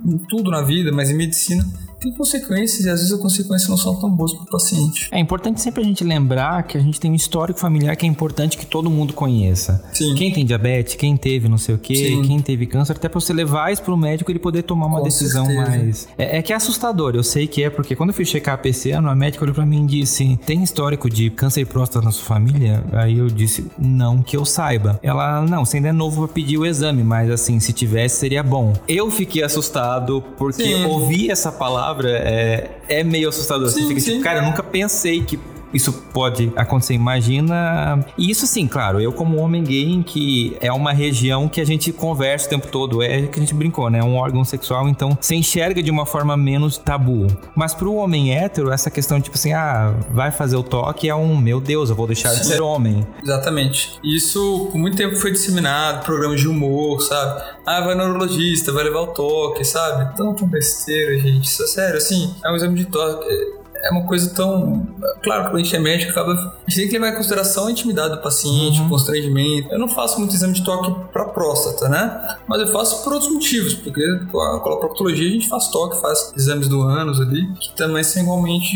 B: em tudo na vida, mas em medicina, tem consequências e às vezes as consequências não são tão boas para o paciente.
A: É importante sempre a gente lembrar que a gente tem um histórico familiar que é importante que todo mundo conheça.
B: Sim.
A: Quem tem diabetes, quem teve não sei o quê, Sim. quem teve câncer, até para você levar isso para o médico ele poder tomar uma Com decisão certeza. mais. É, é, que é assustador, eu sei que é, porque quando eu fui checar a PC, a médica olhou para mim e disse: tem histórico de câncer de próstata na sua família? Aí eu disse: não, que eu saiba. Ela, não, você ainda é novo para pedir o exame, mas assim, se tivesse seria bom. Eu fiquei assustado porque Sim. ouvi essa palavra é, é meio assustador. Sim, Você fica tipo, cara, eu nunca pensei que isso pode acontecer. Imagina. E isso sim, claro, eu como homem gay, em que é uma região que a gente conversa o tempo todo, é que a gente brincou, né? É um órgão sexual, então se enxerga de uma forma menos tabu. Mas pro homem hétero, essa questão tipo assim, ah, vai fazer o toque é um, meu Deus, eu vou deixar de ser homem.
B: Exatamente. Isso por muito tempo foi disseminado, programas de humor, sabe? Ah, vai no neurologista, vai levar o toque, sabe? Tão besteira, gente. Isso é sério, assim, é um exame de toque é uma coisa tão. Claro, quando a gente é médico, acaba. A gente tem que levar em consideração a intimidade do paciente, uhum. o constrangimento. Eu não faço muito exame de toque para próstata, né? Mas eu faço por outros motivos, porque com a coloproctologia a gente faz toque, faz exames do ânus ali, que também são igualmente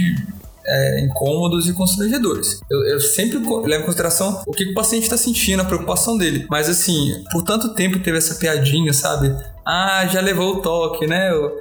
B: é, incômodos e constrangedores. Eu, eu sempre levo em consideração o que o paciente está sentindo, a preocupação dele. Mas assim, por tanto tempo teve essa piadinha, sabe? Ah, já levou o toque, né? Eu,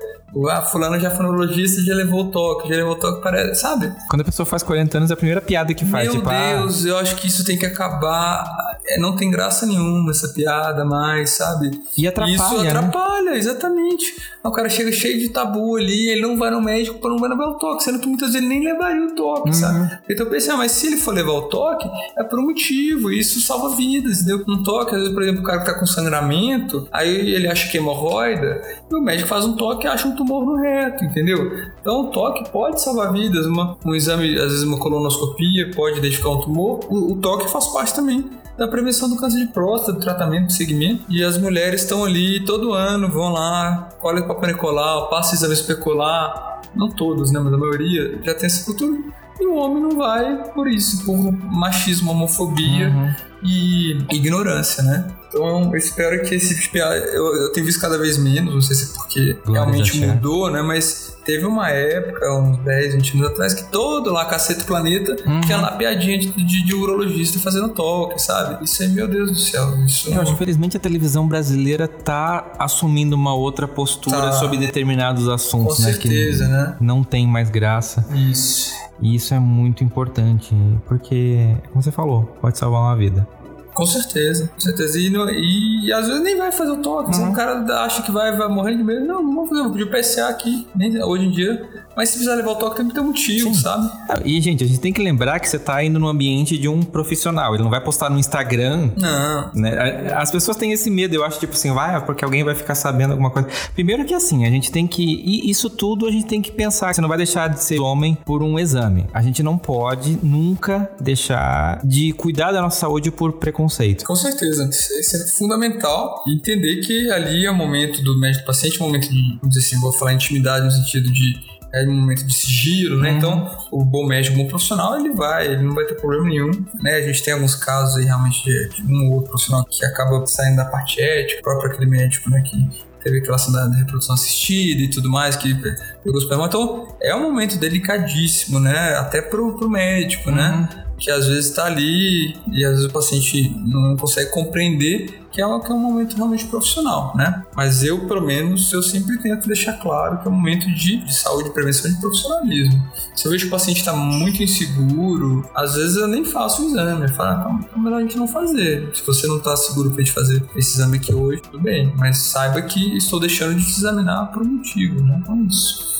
B: ah, fulano já foi neurologista já levou o toque, já levou o toque para. Sabe?
A: Quando a pessoa faz 40 anos, é a primeira piada que faz.
B: Meu
A: tipo,
B: ah, Deus, ah... eu acho que isso tem que acabar. É, não tem graça nenhuma essa piada mais, sabe?
A: E atrapalha. Isso
B: né? atrapalha, né? exatamente. O cara chega cheio de tabu ali, ele não vai no médico para não vai levar o toque, sendo que muitas vezes ele nem levaria o toque, uhum. sabe? Então eu pensei, ah, mas se ele for levar o toque, é por um motivo, isso salva vidas, entendeu? Um toque, às vezes, por exemplo, o cara que tá com sangramento, aí ele acha que é hemorroida, e o médico faz um toque e acha um tumor no reto, entendeu? Então o toque pode salvar vidas, uma, um exame, às vezes uma colonoscopia pode identificar um tumor, o, o toque faz parte também da prevenção do câncer de próstata, do tratamento, do segmento. E as mulheres estão ali todo ano, vão lá, colhem o Papa Nicolau, passam exame especular. Não todos, né? Mas a maioria já tem essa cultura. E o homem não vai por isso, por machismo, homofobia uhum. e ignorância, né? Então, eu espero que esse tipo eu, eu tenho visto cada vez menos, não sei se é porque Glória realmente mudou, né? Mas teve uma época, uns 10, 20 anos atrás, que todo lá, Cacete Planeta, uhum. tinha lá piadinha de, de, de, urologista fazendo toque, sabe? Isso aí, meu Deus do céu. Isso
A: não, infelizmente a televisão brasileira tá assumindo uma outra postura tá. sobre determinados assuntos,
B: Com
A: né?
B: certeza,
A: que
B: né?
A: Não tem mais graça.
B: Isso.
A: E isso é muito importante, porque, como você falou, pode salvar uma vida.
B: Com certeza, com certeza. E, no, e, às vezes nem vai fazer o toque. Uhum. O cara acha que vai, vai morrer de medo. Não, não vou fazer, vou pedir o PSA aqui, nem, hoje em dia. Mas se precisar levar o toque, tem que ter um motivo, Sim. sabe?
A: E, gente, a gente tem que lembrar que você tá indo no ambiente de um profissional. Ele não vai postar no Instagram.
B: Não.
A: Né? As pessoas têm esse medo, eu acho, tipo assim, vai, porque alguém vai ficar sabendo alguma coisa. Primeiro que assim, a gente tem que. E isso tudo a gente tem que pensar. Você não vai deixar de ser homem por um exame. A gente não pode nunca deixar de cuidar da nossa saúde por preconceito preconceito.
B: Com certeza. Isso é fundamental. Entender que ali é o momento do médico paciente, é o momento de, vamos dizer assim, vou falar intimidade no sentido de é um momento de sigilo, né? Uhum. Então, o bom médico, o bom profissional, ele vai, ele não vai ter problema nenhum, né? A gente tem alguns casos aí realmente de, um ou outro profissional que acaba saindo da parte ética, o próprio aquele médico, né, que teve aquela ação da, reprodução assistida e tudo mais, que pegou os Então, é um momento delicadíssimo, né? Até pro, pro médico, né? uhum. né? Que às vezes está ali e às vezes o paciente não consegue compreender que é, que é um momento realmente profissional, né? Mas eu, pelo menos, eu sempre tento deixar claro que é um momento de, de saúde, prevenção e de profissionalismo. Se eu vejo que o paciente está muito inseguro, às vezes eu nem faço o exame. Eu falo, ah, então é melhor a gente não fazer. Se você não está seguro para gente fazer esse exame aqui hoje, tudo bem. Mas saiba que estou deixando de te examinar por um motivo, né? Então é isso.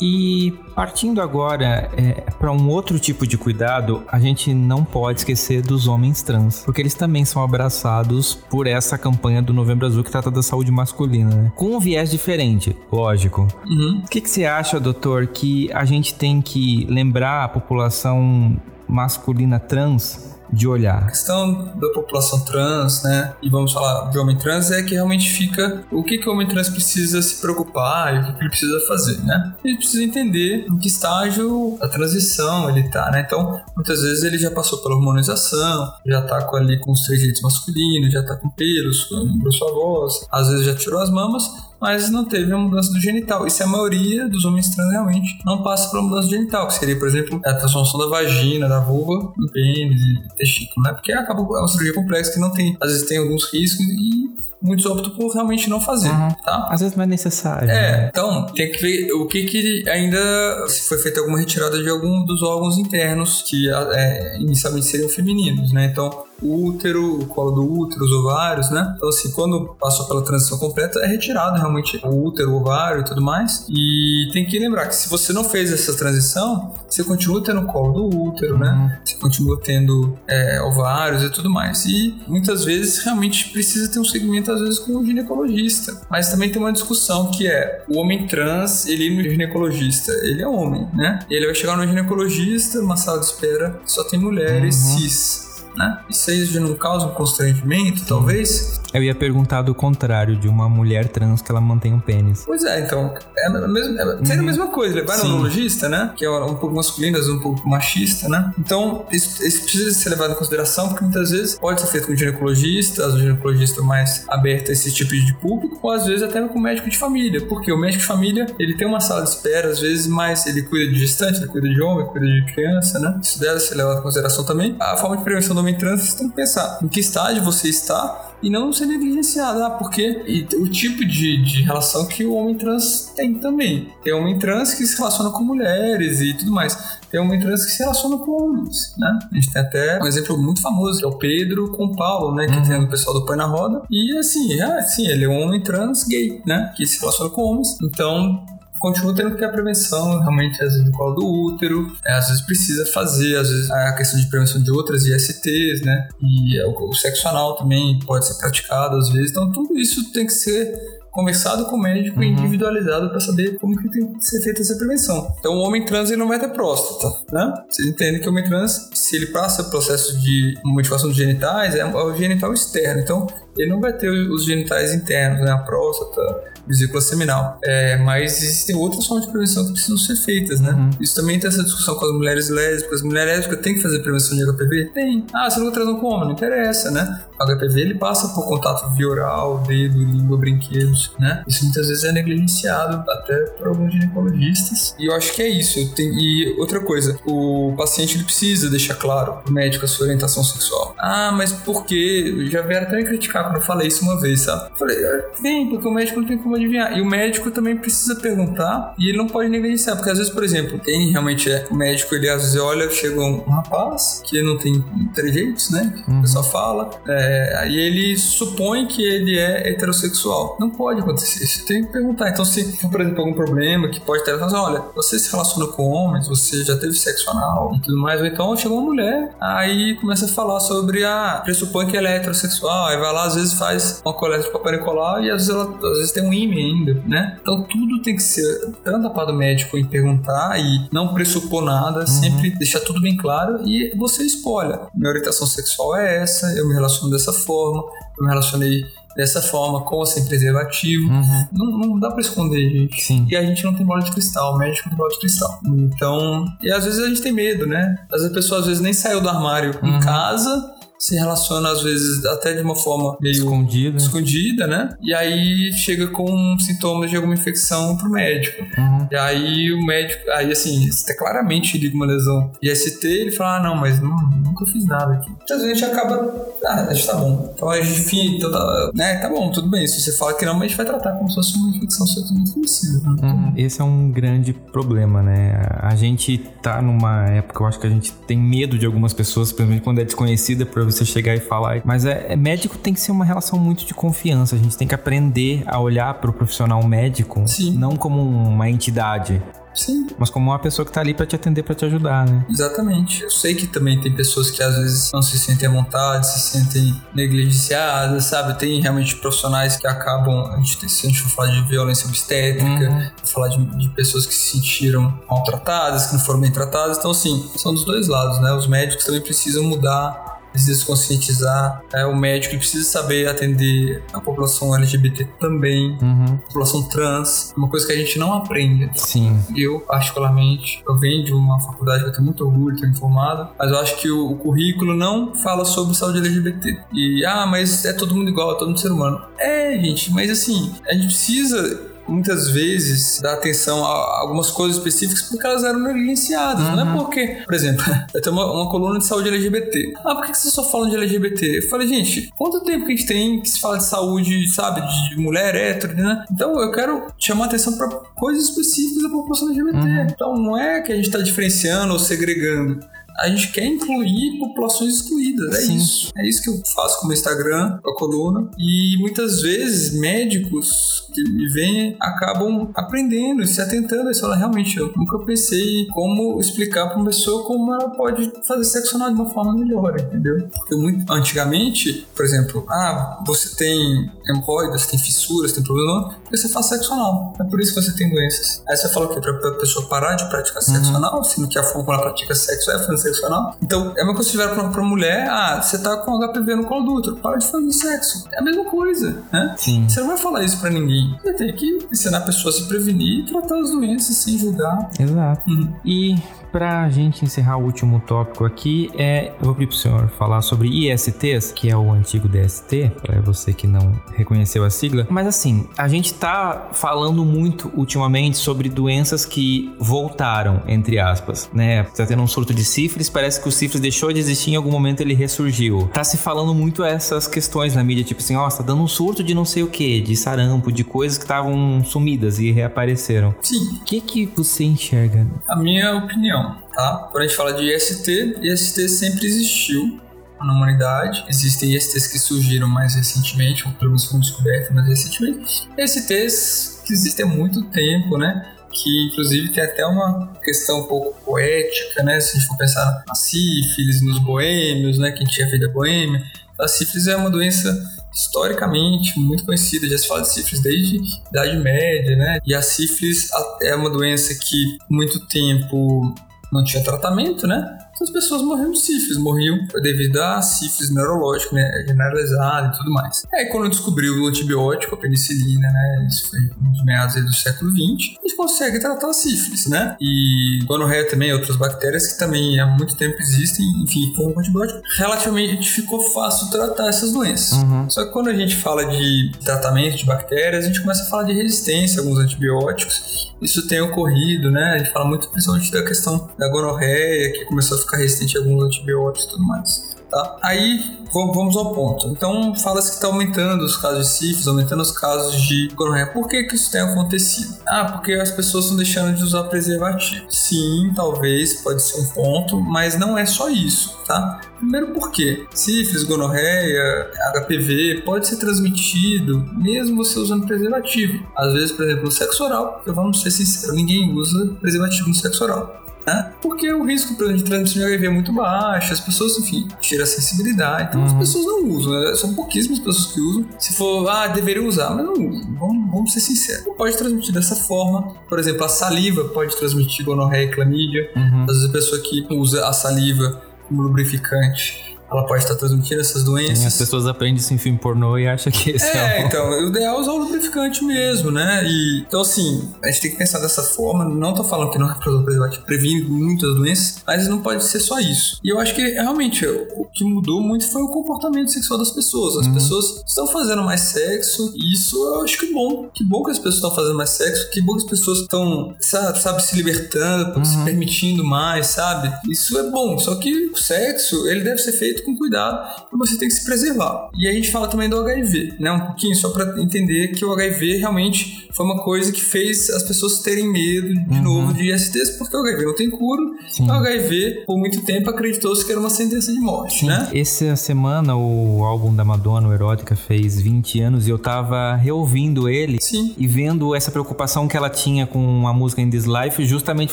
A: E partindo agora é, para um outro tipo de cuidado, a gente não pode esquecer dos homens trans, porque eles também são abraçados por essa campanha do Novembro Azul que trata da saúde masculina, né? com um viés diferente, lógico. Uhum. O que, que você acha, doutor, que a gente tem que lembrar a população masculina trans de olhar.
B: A questão da população trans, né, e vamos falar de homem trans, é que realmente fica o que, que o homem trans precisa se preocupar e o que, que ele precisa fazer, né? Ele precisa entender em que estágio a transição ele tá, né? Então, muitas vezes ele já passou pela hormonização, já tá com, ali com os trejeitos masculinos, já tá com pelos, com sua voz, às vezes já tirou as mamas, mas não teve a mudança do genital. E se a maioria dos homens trans realmente não passa pela mudança do genital, que seria, por exemplo, a transformação da vagina, da vulva em pênis e testículo, né? Porque acaba é uma cirurgia complexa que não tem, às vezes tem alguns riscos e muitos optam por realmente não fazer, uhum. tá?
A: Às vezes não é necessário.
B: É, né? então tem que ver o que que ainda se foi feita alguma retirada de algum dos órgãos internos que é, inicialmente seriam femininos, né? Então o útero, o colo do útero, os ovários, né? Então, assim, quando passou pela transição completa, é retirado realmente o útero, o ovário e tudo mais. E tem que lembrar que se você não fez essa transição, você continua tendo o colo do útero, né? uhum. né? Você continua tendo é, ovários e tudo mais. E muitas vezes realmente precisa ter um segmento, às vezes, com o ginecologista. Mas também tem uma discussão que é o homem trans, ele ir no ginecologista, ele é homem, né? Ele vai chegar no ginecologista, uma sala de espera, só tem mulheres uhum. cis né? Isso aí já não causa um constrangimento, talvez?
A: Eu ia perguntar do contrário, de uma mulher trans que ela mantém um pênis.
B: Pois é, então, é a mesma, é, uhum. a mesma coisa, ele vai no urologista, né? Que é um pouco masculino, às vezes um pouco machista, né? Então, isso, isso, precisa ser levado em consideração, porque muitas vezes pode ser feito com um ginecologista, às vezes o ginecologista mais aberto a esse tipo de público, ou às vezes até com médico de família, porque o médico de família, ele tem uma sala de espera, às vezes, mas ele cuida de gestante, ele cuida de homem, cuida de criança, né? Isso deve ser levado em consideração também. A forma de prevenção do trans, você tem que pensar em que estágio você está e não ser negligenciado, ah, porque e, o tipo de, de relação que o homem trans tem também. Tem homem trans que se relaciona com mulheres e tudo mais. Tem homem trans que se relaciona com homens, né? A gente tem até um exemplo muito famoso, que é o Pedro com o Paulo, né? Que uhum. tem o pessoal do Põe na Roda. E assim, é, assim, ele é um homem trans gay, né? Que se relaciona com homens. Então, continua tendo que a prevenção realmente às vezes do colo do útero, é, às vezes precisa fazer, às vezes a questão de prevenção de outras ISTs, né? E o, o sexo anal também pode ser praticado às vezes, então tudo isso tem que ser conversado com o médico uhum. individualizado para saber como que tem que ser feita essa prevenção. Então, o homem trans ele não vai ter próstata, né? Você entende que o homem trans, se ele passa processo de modificação dos genitais, é o genital externo. Então, ele não vai ter os genitais internos, né? A próstata, vesícula seminal. É, mas existem outras formas de prevenção que precisam ser feitas, né? Uhum. Isso também tem essa discussão com as mulheres lésbicas. Mulher lésbica tem que fazer prevenção de HPV? Tem. Ah, você nunca transou com homem? Não interessa, né? O HPV ele passa por contato via oral, dedo, língua, brinquedos, né? Isso muitas vezes é negligenciado até por alguns ginecologistas. E eu acho que é isso. Tenho... E outra coisa, o paciente ele precisa deixar claro o médico a sua orientação sexual. Ah, mas por quê? Já vieram até criticar eu falei isso uma vez, sabe? falei, vem, ah, porque o médico não tem como adivinhar. E o médico também precisa perguntar e ele não pode negligenciar, porque às vezes, por exemplo, quem realmente é o médico, ele às vezes olha, chega um rapaz que não tem trejeitos, né? Uhum. O pessoal fala, é, aí ele supõe que ele é heterossexual. Não pode acontecer isso, tem que perguntar. Então, se for, por exemplo, algum problema que pode ter, assim, olha, você se relaciona com homens, você já teve sexo anal e tudo mais, ou então chegou uma mulher, aí começa a falar sobre a. pressupõe que ela é heterossexual, aí vai lá, às vezes faz uma coleta de papel e colar e às vezes, ela, às vezes tem um ímã ainda, né? Então tudo tem que ser tanto a parte do médico em perguntar e não pressupor nada, uhum. sempre deixar tudo bem claro e você escolhe. Minha orientação sexual é essa, eu me relaciono dessa forma, eu me relacionei dessa forma, com ou sem preservativo. Uhum. Não, não dá pra esconder, gente. Sim. E a gente não tem bola de cristal, o médico não tem bola de cristal. Então, e às vezes a gente tem medo, né? Às vezes a pessoa às vezes nem saiu do armário uhum. em casa se relaciona às vezes até de uma forma meio
A: Escondida.
B: escondida, né? E aí chega com sintomas de alguma infecção pro médico.
A: Uhum.
B: E aí o médico, aí assim, se claramente liga uma lesão de ST, ele fala, ah, não, mas não, nunca fiz nada aqui. Muitas vezes a gente acaba, ah, a gente tá bom. Então a gente, enfim, então, tá, né, tá bom, tudo bem. Se você fala que não, mas a gente vai tratar como se fosse uma infecção sexualmente transmissível. Né?
A: Uhum. Esse é um grande problema, né? A gente tá numa época, eu acho que a gente tem medo de algumas pessoas, principalmente quando é desconhecida, pra você chegar e falar. Mas é, é médico tem que ser uma relação muito de confiança. A gente tem que aprender a olhar pro profissional médico
B: Sim.
A: não como uma entidade,
B: Sim,
A: mas como uma pessoa que tá ali pra te atender, pra te ajudar, né?
B: Exatamente. Eu sei que também tem pessoas que às vezes não se sentem à vontade, se sentem negligenciadas, sabe? Tem realmente profissionais que acabam. A gente, se a gente for falar de violência obstétrica,
A: Uhum.
B: falar de, de pessoas que se sentiram maltratadas, que não foram bem tratadas. Então, assim, são dos dois lados, né? Os médicos também precisam mudar. Precisa se conscientizar. É, o médico precisa saber atender a população LGBT também,
A: Uhum.
B: população trans, uma coisa que a gente não aprende.
A: Sim.
B: Eu, particularmente, eu venho de uma faculdade que eu tenho muito orgulho, estou informado, mas eu acho que o, o currículo não fala sobre saúde LGBT. E, ah, mas é todo mundo igual, é todo mundo ser humano. É, gente, mas assim, a gente precisa muitas vezes dar atenção a algumas coisas específicas porque elas eram negligenciadas. Não é porque, por exemplo, eu tenho uma, uma coluna de saúde LGBT. Ah, por que vocês só falam de LGBT? Eu falei, gente, quanto tempo que a gente tem que se fala de saúde, sabe, de mulher hétero, né? Então eu quero chamar atenção para coisas específicas da população LGBT. Então não é que a gente está diferenciando ou segregando. A gente quer incluir populações excluídas, é
A: Sim.
B: isso. É isso que eu faço com o meu Instagram, com a coluna. E muitas vezes médicos que me veem acabam aprendendo e se atentando a isso. Fala, realmente, eu nunca pensei como explicar para uma pessoa como ela pode fazer sexo anal de uma forma melhor, entendeu? Porque muito antigamente, por exemplo, ah, você tem hemorroidas, tem fissuras, tem problema, porque você faz sexo anal. É por isso que você tem doenças. Aí você fala o quê? Pra, pra pessoa parar de praticar sexo anal, sendo que a ela pratica sexo é fazendo sexo anal. Então, é uma coisa que você tiver pra, pra mulher, ah, você tá com HPV no colo do útero, para de fazer sexo. É a mesma coisa, né?
A: Sim.
B: Você não vai falar isso pra ninguém. Você tem que ensinar a pessoa a se prevenir e tratar as doenças sem julgar.
A: Exato.
B: Uhum.
A: E pra gente encerrar o último tópico aqui, é, eu vou pedir pro senhor falar sobre ISTs, que é o antigo DST, para você que não reconheceu a sigla. Mas assim, a gente tá falando muito ultimamente sobre doenças que voltaram, entre aspas, né? Tá tendo um surto de sífilis, parece que o sífilis deixou de existir em algum momento ele ressurgiu. Tá se falando muito essas questões na mídia, tipo assim, ó, tá dando um surto de não sei o que, de sarampo, de coisas que estavam sumidas e reapareceram.
B: Sim,
A: O que que você enxerga?
B: a minha opinião, tá? Quando a gente fala de IST, IST sempre existiu na humanidade. Existem ISTs que surgiram mais recentemente, ou pelo menos foram descobertos mais recentemente. ISTs que existem há muito tempo, né? Que inclusive tem até uma questão um pouco poética, né? Se a gente for pensar na sífilis, nos boêmios, né? Quem tinha feito a boêmia. A sífilis é uma doença historicamente muito conhecida, já se fala de sífilis desde a Idade Média, né? E a sífilis é uma doença que muito tempo não tinha tratamento, né? Então as pessoas morriam de sífilis, morriam devido a sífilis neurológica, né? Generalizada e tudo mais. Aí quando descobriu o antibiótico, a penicilina, né? Isso foi nos meados do século XX, a gente consegue tratar a sífilis, né? E gonorreia também, outras bactérias que também há muito tempo existem, enfim, com antibiótico, relativamente ficou fácil tratar essas doenças.
A: Uhum.
B: Só que quando a gente fala de tratamento de bactérias, a gente começa a falar de resistência a alguns antibióticos. Isso tem ocorrido, né? A gente fala muito principalmente da questão da gonorreia, que começou a ficar resistente a alguns antibióticos e tudo mais. Tá? Aí vamos ao ponto. Então fala-se que está aumentando os casos de sífilis, aumentando os casos de gonorreia. Por que, que isso tem acontecido? Ah, porque as pessoas estão deixando de usar preservativo. Sim, talvez, pode ser um ponto, mas não é só isso, tá? Primeiro porque sífilis, gonorreia, HPV pode ser transmitido mesmo você usando preservativo. Às vezes, por exemplo, no sexo oral, porque vamos ser sinceros, ninguém usa preservativo no sexo oral. Né? Porque o risco por exemplo, de transmissão de HIV é muito baixo, as pessoas, enfim, tira a sensibilidade, então as
A: Uhum.
B: pessoas não usam, né? são pouquíssimas pessoas que usam. Se for, ah, deveriam usar, mas não usam, vamos, vamos ser sinceros. Não pode transmitir dessa forma, por exemplo, a saliva pode transmitir gonorreia e clamídia,
A: Uhum.
B: às vezes a pessoa que usa a saliva como lubrificante ela pode estar transmitindo essas doenças.
A: Sim, as pessoas aprendem isso em filme pornô e acham que esse é,
B: é então, o ideal é usar o lubrificante mesmo, né? E, então, assim, a gente tem que pensar dessa forma. Não tô falando que não é preservativo previne muitas doenças, mas não pode ser só isso. E eu acho que realmente o que mudou muito foi o comportamento sexual das pessoas. As uhum. pessoas estão fazendo mais sexo, e isso eu acho que é bom. Que bom que as pessoas estão fazendo mais sexo, que bom que as pessoas estão, sabe, sabe, se libertando, uhum. se permitindo mais, sabe? Isso é bom. Só que o sexo, ele deve ser feito com cuidado e você tem que se preservar. E a gente fala também do HIV, né? Um pouquinho, só para entender que o HIV realmente foi uma coisa que fez as pessoas terem medo de uhum. novo de ISTs, porque o HIV não tem cura. Sim. O HIV, por muito tempo, acreditou-se que era uma sentença de morte, Sim. né?
A: Essa semana, o álbum da Madonna, o Erótica, fez 20 anos e eu tava reouvindo ele Sim. e vendo essa preocupação que ela tinha com a música In This Life, justamente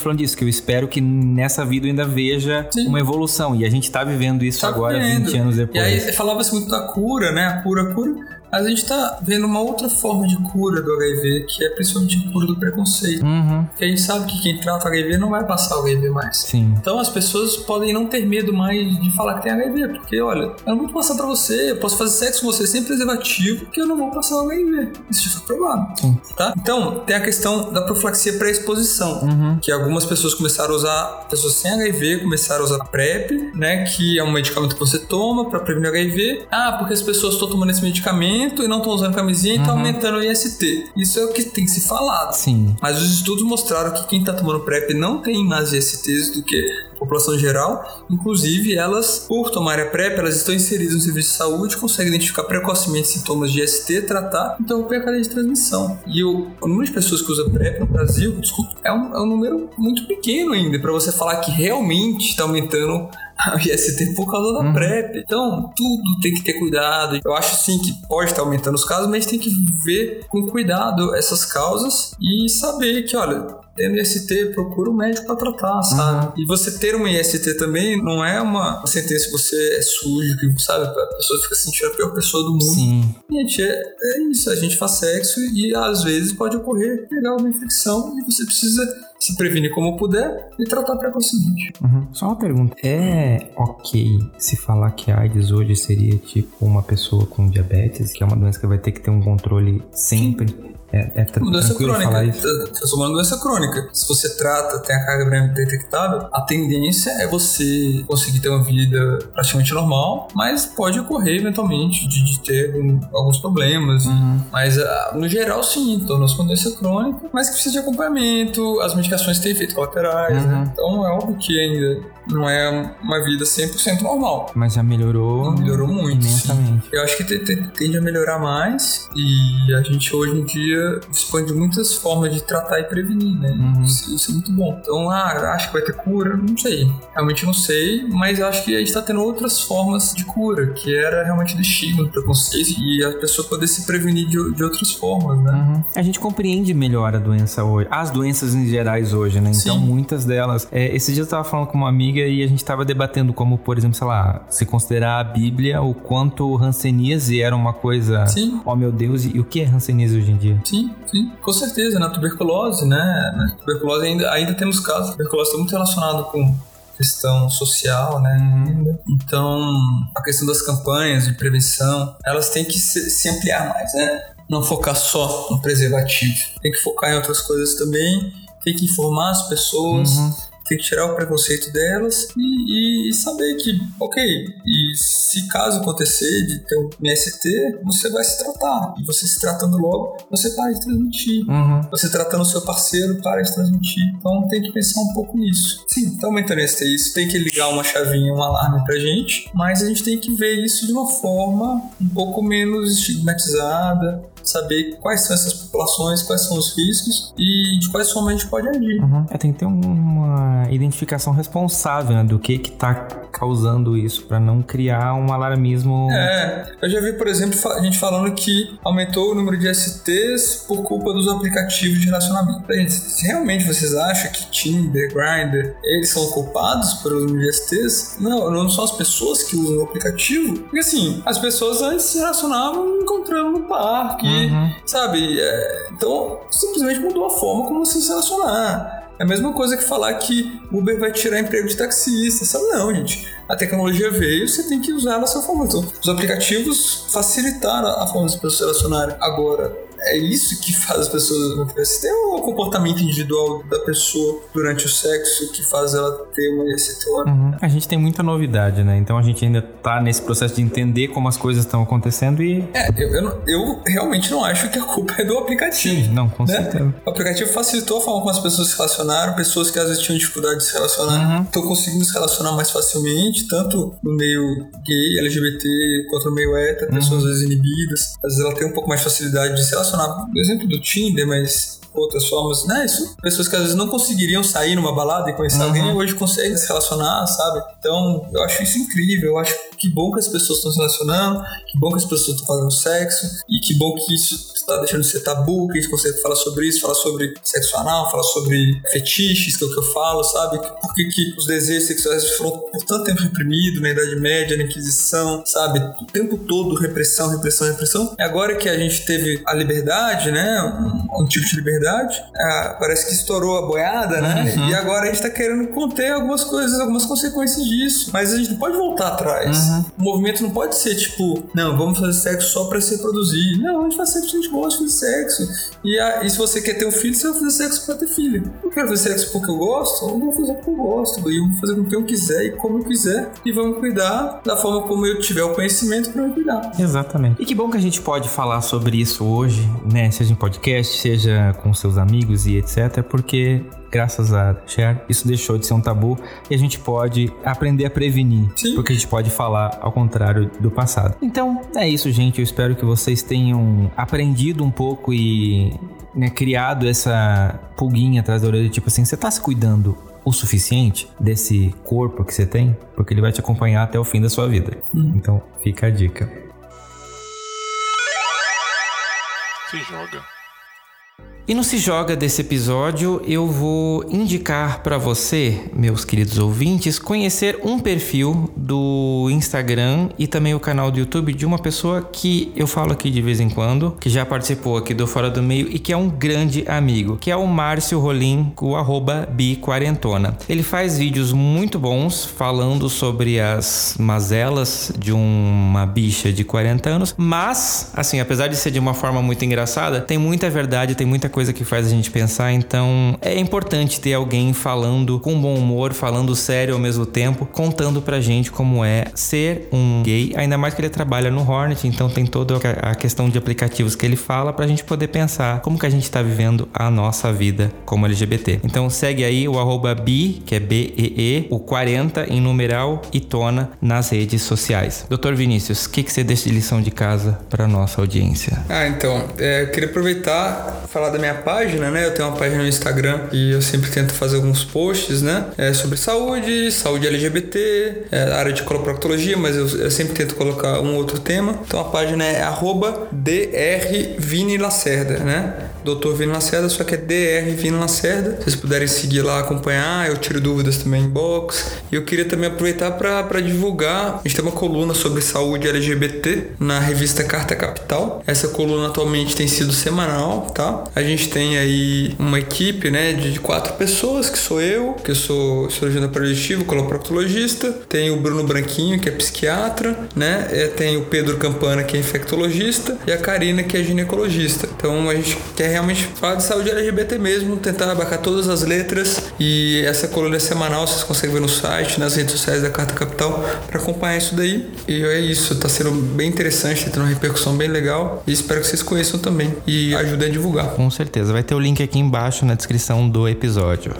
A: falando disso, que eu espero que nessa vida eu ainda veja uma evolução. E a gente tá vivendo isso tá agora, vivendo. 20 anos depois.
B: E aí falava-se muito da cura, né? A cura, a cura a gente está vendo uma outra forma de cura do HIV, que é principalmente a cura do preconceito.
A: Uhum.
B: Porque a gente sabe que quem trata HIV não vai passar o HIV mais.
A: Sim.
B: Então as pessoas podem não ter medo mais de falar que tem HIV, porque olha, eu não vou passar pra você, eu posso fazer sexo com você sem preservativo, que eu não vou passar o HIV. Isso já foi provado.
A: Sim.
B: Tá? Então, tem a questão da profilaxia pré-exposição,
A: uhum.
B: que algumas pessoas começaram a usar, pessoas sem HIV começaram a usar a PrEP, né, que é um medicamento que você toma para prevenir HIV. Ah, porque as pessoas estão tomando esse medicamento e não estão usando camisinha e está uhum. aumentando o IST. Isso é o que tem que se falado.
A: Sim.
B: Mas os estudos mostraram que quem está tomando PrEP não tem mais ISTs do que população geral. Inclusive, elas, por tomarem a PrEP, elas estão inseridas no serviço de saúde, conseguem identificar precocemente sintomas de IST, tratar, então a cadeia de transmissão. E o, o, número de pessoas que usa PrEP no Brasil, desculpa, é um, é um número muito pequeno ainda para você falar que realmente está aumentando o IST por causa da uhum. PrEP. Então, tudo tem que ter cuidado. Eu acho sim que pode estar aumentando os casos, mas tem que ver com cuidado essas causas e saber que, olha, tendo IST, procura um médico para tratar, sabe? Uhum. E você ter uma IST também não é uma sentença que você é sujo, que, sabe? A pessoa fica sentindo a pior pessoa do mundo.
A: Sim.
B: Gente, é, é isso. A gente faz sexo e às vezes pode ocorrer pegar uma infecção e você precisa se prevenir como puder e tratar precocemente.
A: Uhum. Só uma pergunta: é ok se falar que a AIDS hoje seria tipo uma pessoa com diabetes, que é uma doença que vai ter que ter um controle sempre? Sim. É, é
B: doença crônica. Transformando doença crônica. Se você trata, tem a carga viral detectável, a tendência é você conseguir ter uma vida praticamente normal, mas pode ocorrer eventualmente de, de ter um, alguns problemas.
A: Uhum.
B: Mas uh, no geral, sim, tornou-se uma doença crônica, mas que precisa de acompanhamento, as medicações têm efeitos colaterais, né? uhum. né? Então é óbvio que ainda não é uma vida 100% normal.
A: Mas já melhorou.
B: Melhorou muito.
A: Imensamente.
B: Eu acho que tende a melhorar mais e a gente hoje em dia dispõe de muitas formas de tratar e prevenir, né?
A: Uhum.
B: Isso, isso, é muito bom. Então, ah, acho que vai ter cura? Não sei. Realmente não sei, mas acho que a gente está tendo outras formas de cura, que era realmente do estigma, do preconceito e a pessoa poder se prevenir de, de outras formas, né?
A: Uhum. A gente compreende melhor a doença hoje, as doenças em gerais hoje, né? Então, Sim. muitas delas. É, esse dia eu estava falando com uma amiga amiga e a gente estava debatendo como, por exemplo, sei lá, se considerar a Bíblia o quanto hanseníase era uma coisa.
B: Sim.
A: Oh meu Deus, e o que é hanseníase hoje em dia?
B: Sim, sim, com certeza. Na tuberculose, né? Na tuberculose ainda, ainda temos casos. A tuberculose está muito relacionado com questão social, né?
A: Uhum.
B: Então, a questão das campanhas de prevenção, elas têm que se, se ampliar mais, né? Não focar só no preservativo. Tem que focar em outras coisas também. Tem que informar as pessoas.
A: Uhum
B: tem que tirar o preconceito delas e, e, saber que, ok, e se caso acontecer de ter um MST, você vai se tratar. E você se tratando logo, você para de transmitir.
A: Uhum.
B: Você tratando o seu parceiro, para de transmitir. Então tem que pensar um pouco nisso. Sim, tá aumentando esse isso, tem que ligar uma chavinha, um alarme pra gente, mas a gente tem que ver isso de uma forma um pouco menos estigmatizada, saber quais são essas populações, quais são os riscos e de quais formas a gente pode agir.
A: Uhum. É, tem que ter uma identificação responsável né, do que que tá causando isso, para não criar um alarmismo.
B: É, eu já vi, por exemplo, a gente falando que aumentou o número de STs por culpa dos aplicativos de relacionamento. Gente, se realmente vocês acham que Tinder, Grindr, eles são culpados pelo número de STs, não, não são as pessoas que usam o aplicativo. Porque assim, as pessoas antes se relacionavam encontrando no parque,
A: uhum.
B: sabe? É, então, simplesmente mudou a forma como você se relacionar. É a mesma coisa que falar que Uber vai tirar emprego de taxista, sabe? Não, gente. A tecnologia veio, você tem que usar ela a sua forma. Então, os aplicativos facilitaram a forma pessoas se relacionarem. Agora, é isso que faz as pessoas você tem o comportamento individual da pessoa durante o sexo que faz ela ter uma ISTO.
A: Uhum. A gente tem muita novidade, né? Então a gente ainda tá nesse processo de entender como as coisas estão acontecendo e.
B: É, eu, eu, eu, realmente não acho que a culpa é do aplicativo.
A: Sim, não, com né? certeza.
B: O aplicativo facilitou a forma como as pessoas se relacionaram, pessoas que às vezes tinham dificuldade de se relacionar estão uhum. conseguindo se relacionar mais facilmente, tanto no meio gay, LGBT, quanto no meio hétero, uhum. pessoas às vezes inibidas. Às vezes ela tem um pouco mais de facilidade de se relacionar relacionar, por exemplo, do Tinder, mas outras formas, né? Isso, pessoas que às vezes não conseguiriam sair numa balada e conhecer uhum. alguém, hoje conseguem se relacionar, sabe? Então, eu acho isso incrível. Eu acho que bom que as pessoas estão se relacionando, que bom que as pessoas estão fazendo sexo, e que bom que isso está deixando de ser tabu, que a gente consegue falar sobre isso, falar sobre sexo anal, falar sobre fetiches, que é o que eu falo, sabe? Por que, que os desejos sexuais foram por tanto tempo reprimidos na Idade Média, na Inquisição, sabe? O tempo todo repressão, repressão, repressão. E agora que a gente teve a liberdade, né? Um, um tipo de liberdade, é, parece que estourou a boiada, né? Uhum. E agora a gente está querendo conter algumas coisas, algumas consequências disso. Mas a gente não pode voltar atrás. Uhum. O movimento não pode ser tipo, não, vamos fazer sexo só para se reproduzir. Não, a gente faz sexo, a gente gosta de sexo. E, a, e se você quer ter um filho, você vai fazer sexo para ter filho. Eu quero fazer sexo porque eu gosto, eu vou fazer porque eu gosto. E eu vou fazer com quem eu quiser e como eu quiser. E vamos cuidar da forma como eu tiver o conhecimento para me cuidar.
A: Exatamente. E que bom que a gente pode falar sobre isso hoje, né? Seja em podcast, seja com seus amigos e etc. Porque graças a Cher, isso deixou de ser um tabu e a gente pode aprender a prevenir, Sim. porque a gente pode falar ao contrário do passado. Então, é isso, gente. Eu espero que vocês tenham aprendido um pouco e né, criado essa pulguinha atrás da orelha, tipo assim, você tá se cuidando o suficiente desse corpo que você tem? Porque ele vai te acompanhar até o fim da sua vida. Hum. Então, fica a dica. Joga. E no Se Joga desse episódio, eu vou indicar para você, meus queridos ouvintes, conhecer um perfil do Instagram e também o canal do YouTube de uma pessoa que eu falo aqui de vez em quando, que já participou aqui do Fora do Meio e que é um grande amigo, que é o Márcio Rolim, o arroba biquarentona. Ele faz vídeos muito bons falando sobre as mazelas de uma bicha de 40 anos, mas, assim, apesar de ser de uma forma muito engraçada, tem muita verdade, tem muita coisa que faz a gente pensar, então é importante ter alguém falando com bom humor, falando sério ao mesmo tempo, contando pra gente como é ser um gay, ainda mais que ele trabalha no Hornet, então tem toda a questão de aplicativos que ele fala pra gente poder pensar como que a gente tá vivendo a nossa vida como LGBT. Então segue aí o arroba bi, que é B-E-E, o 40 em numeral e tona nas redes sociais. Doutor Vinícius, o que, que você deixa de lição de casa para nossa audiência?
B: Ah, então, é, eu queria aproveitar falar da minha página, né? Eu tenho uma página no Instagram e eu sempre tento fazer alguns posts, né? É, sobre saúde, saúde LGBT, é, área de coloproctologia, mas eu, eu, sempre tento colocar um outro tema. Então a página é drvinilacerda, né? Dr. Vini Lacerda, só que é DR Vini Lacerda. Se vocês puderem seguir lá, acompanhar, eu tiro dúvidas também em box. E eu queria também aproveitar para divulgar. A gente tem uma coluna sobre saúde LGBT na revista Carta Capital. Essa coluna atualmente tem sido semanal, tá? A gente tem aí uma equipe, né, de quatro pessoas, que sou eu, que eu sou cirurgião digestivo, coloproctologista. Tem o Bruno Branquinho, que é psiquiatra, né? É, tem o Pedro Campana, que é infectologista, e a Karina, que é ginecologista. Então a gente quer realmente falar de saúde LGBT mesmo, tentar abarcar todas as letras e essa coluna é semanal, vocês conseguem ver no site, nas redes sociais da Carta Capital para acompanhar isso daí. E é isso, tá sendo bem interessante, tá tendo uma repercussão bem legal e espero que vocês conheçam também e ajudem a divulgar.
A: Com certeza, vai ter o link aqui embaixo na descrição do episódio.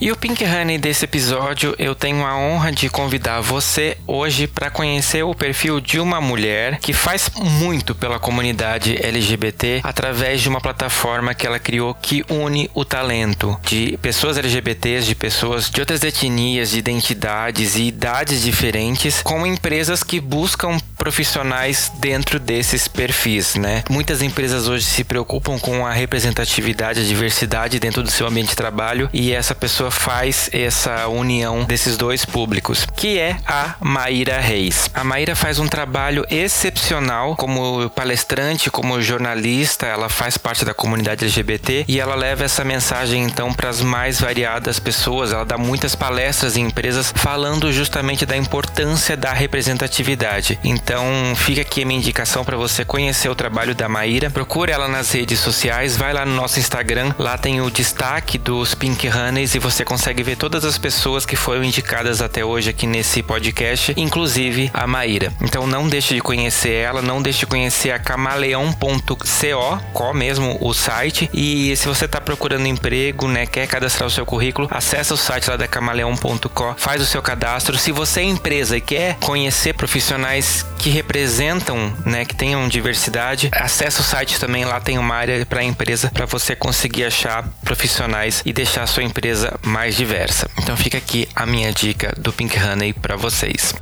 A: E o Pink Honey desse episódio, eu tenho a honra de convidar você hoje para conhecer o perfil de uma mulher que faz muito pela comunidade LGBT através de uma plataforma que ela criou que une o talento de pessoas LGBTs, de pessoas de outras etnias, de identidades e idades diferentes, com empresas que buscam profissionais dentro desses perfis, né? Muitas empresas hoje se preocupam com a representatividade, a diversidade dentro do seu ambiente de trabalho e essa pessoa faz essa união desses dois públicos, que é a Maíra Reis. A Maíra faz um trabalho excepcional como palestrante, como jornalista, ela faz parte da comunidade LGBT e ela leva essa mensagem então para as mais variadas pessoas. Ela dá muitas palestras em empresas falando justamente da importância da representatividade. Então, fica aqui a minha indicação para você conhecer o trabalho da Maíra. Procure ela nas redes sociais, vai lá no nosso Instagram, lá tem o destaque dos Pink Honeys e você consegue ver todas as pessoas que foram indicadas até hoje aqui nesse podcast, inclusive a Maíra. Então, não deixe de conhecer ela, não deixe de conhecer a camaleão.co, co mesmo o site. E se você está procurando emprego, né, quer cadastrar o seu currículo, acessa o site lá da camaleão.co, faz o seu cadastro. Se você é empresa e quer conhecer profissionais que representam, né, que tenham diversidade, acessa o site também, lá tem uma área para empresa para você conseguir achar profissionais e deixar a sua empresa mais diversa. Então fica aqui a minha dica do Pink Honey para vocês.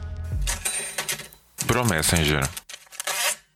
C: Bro Messenger.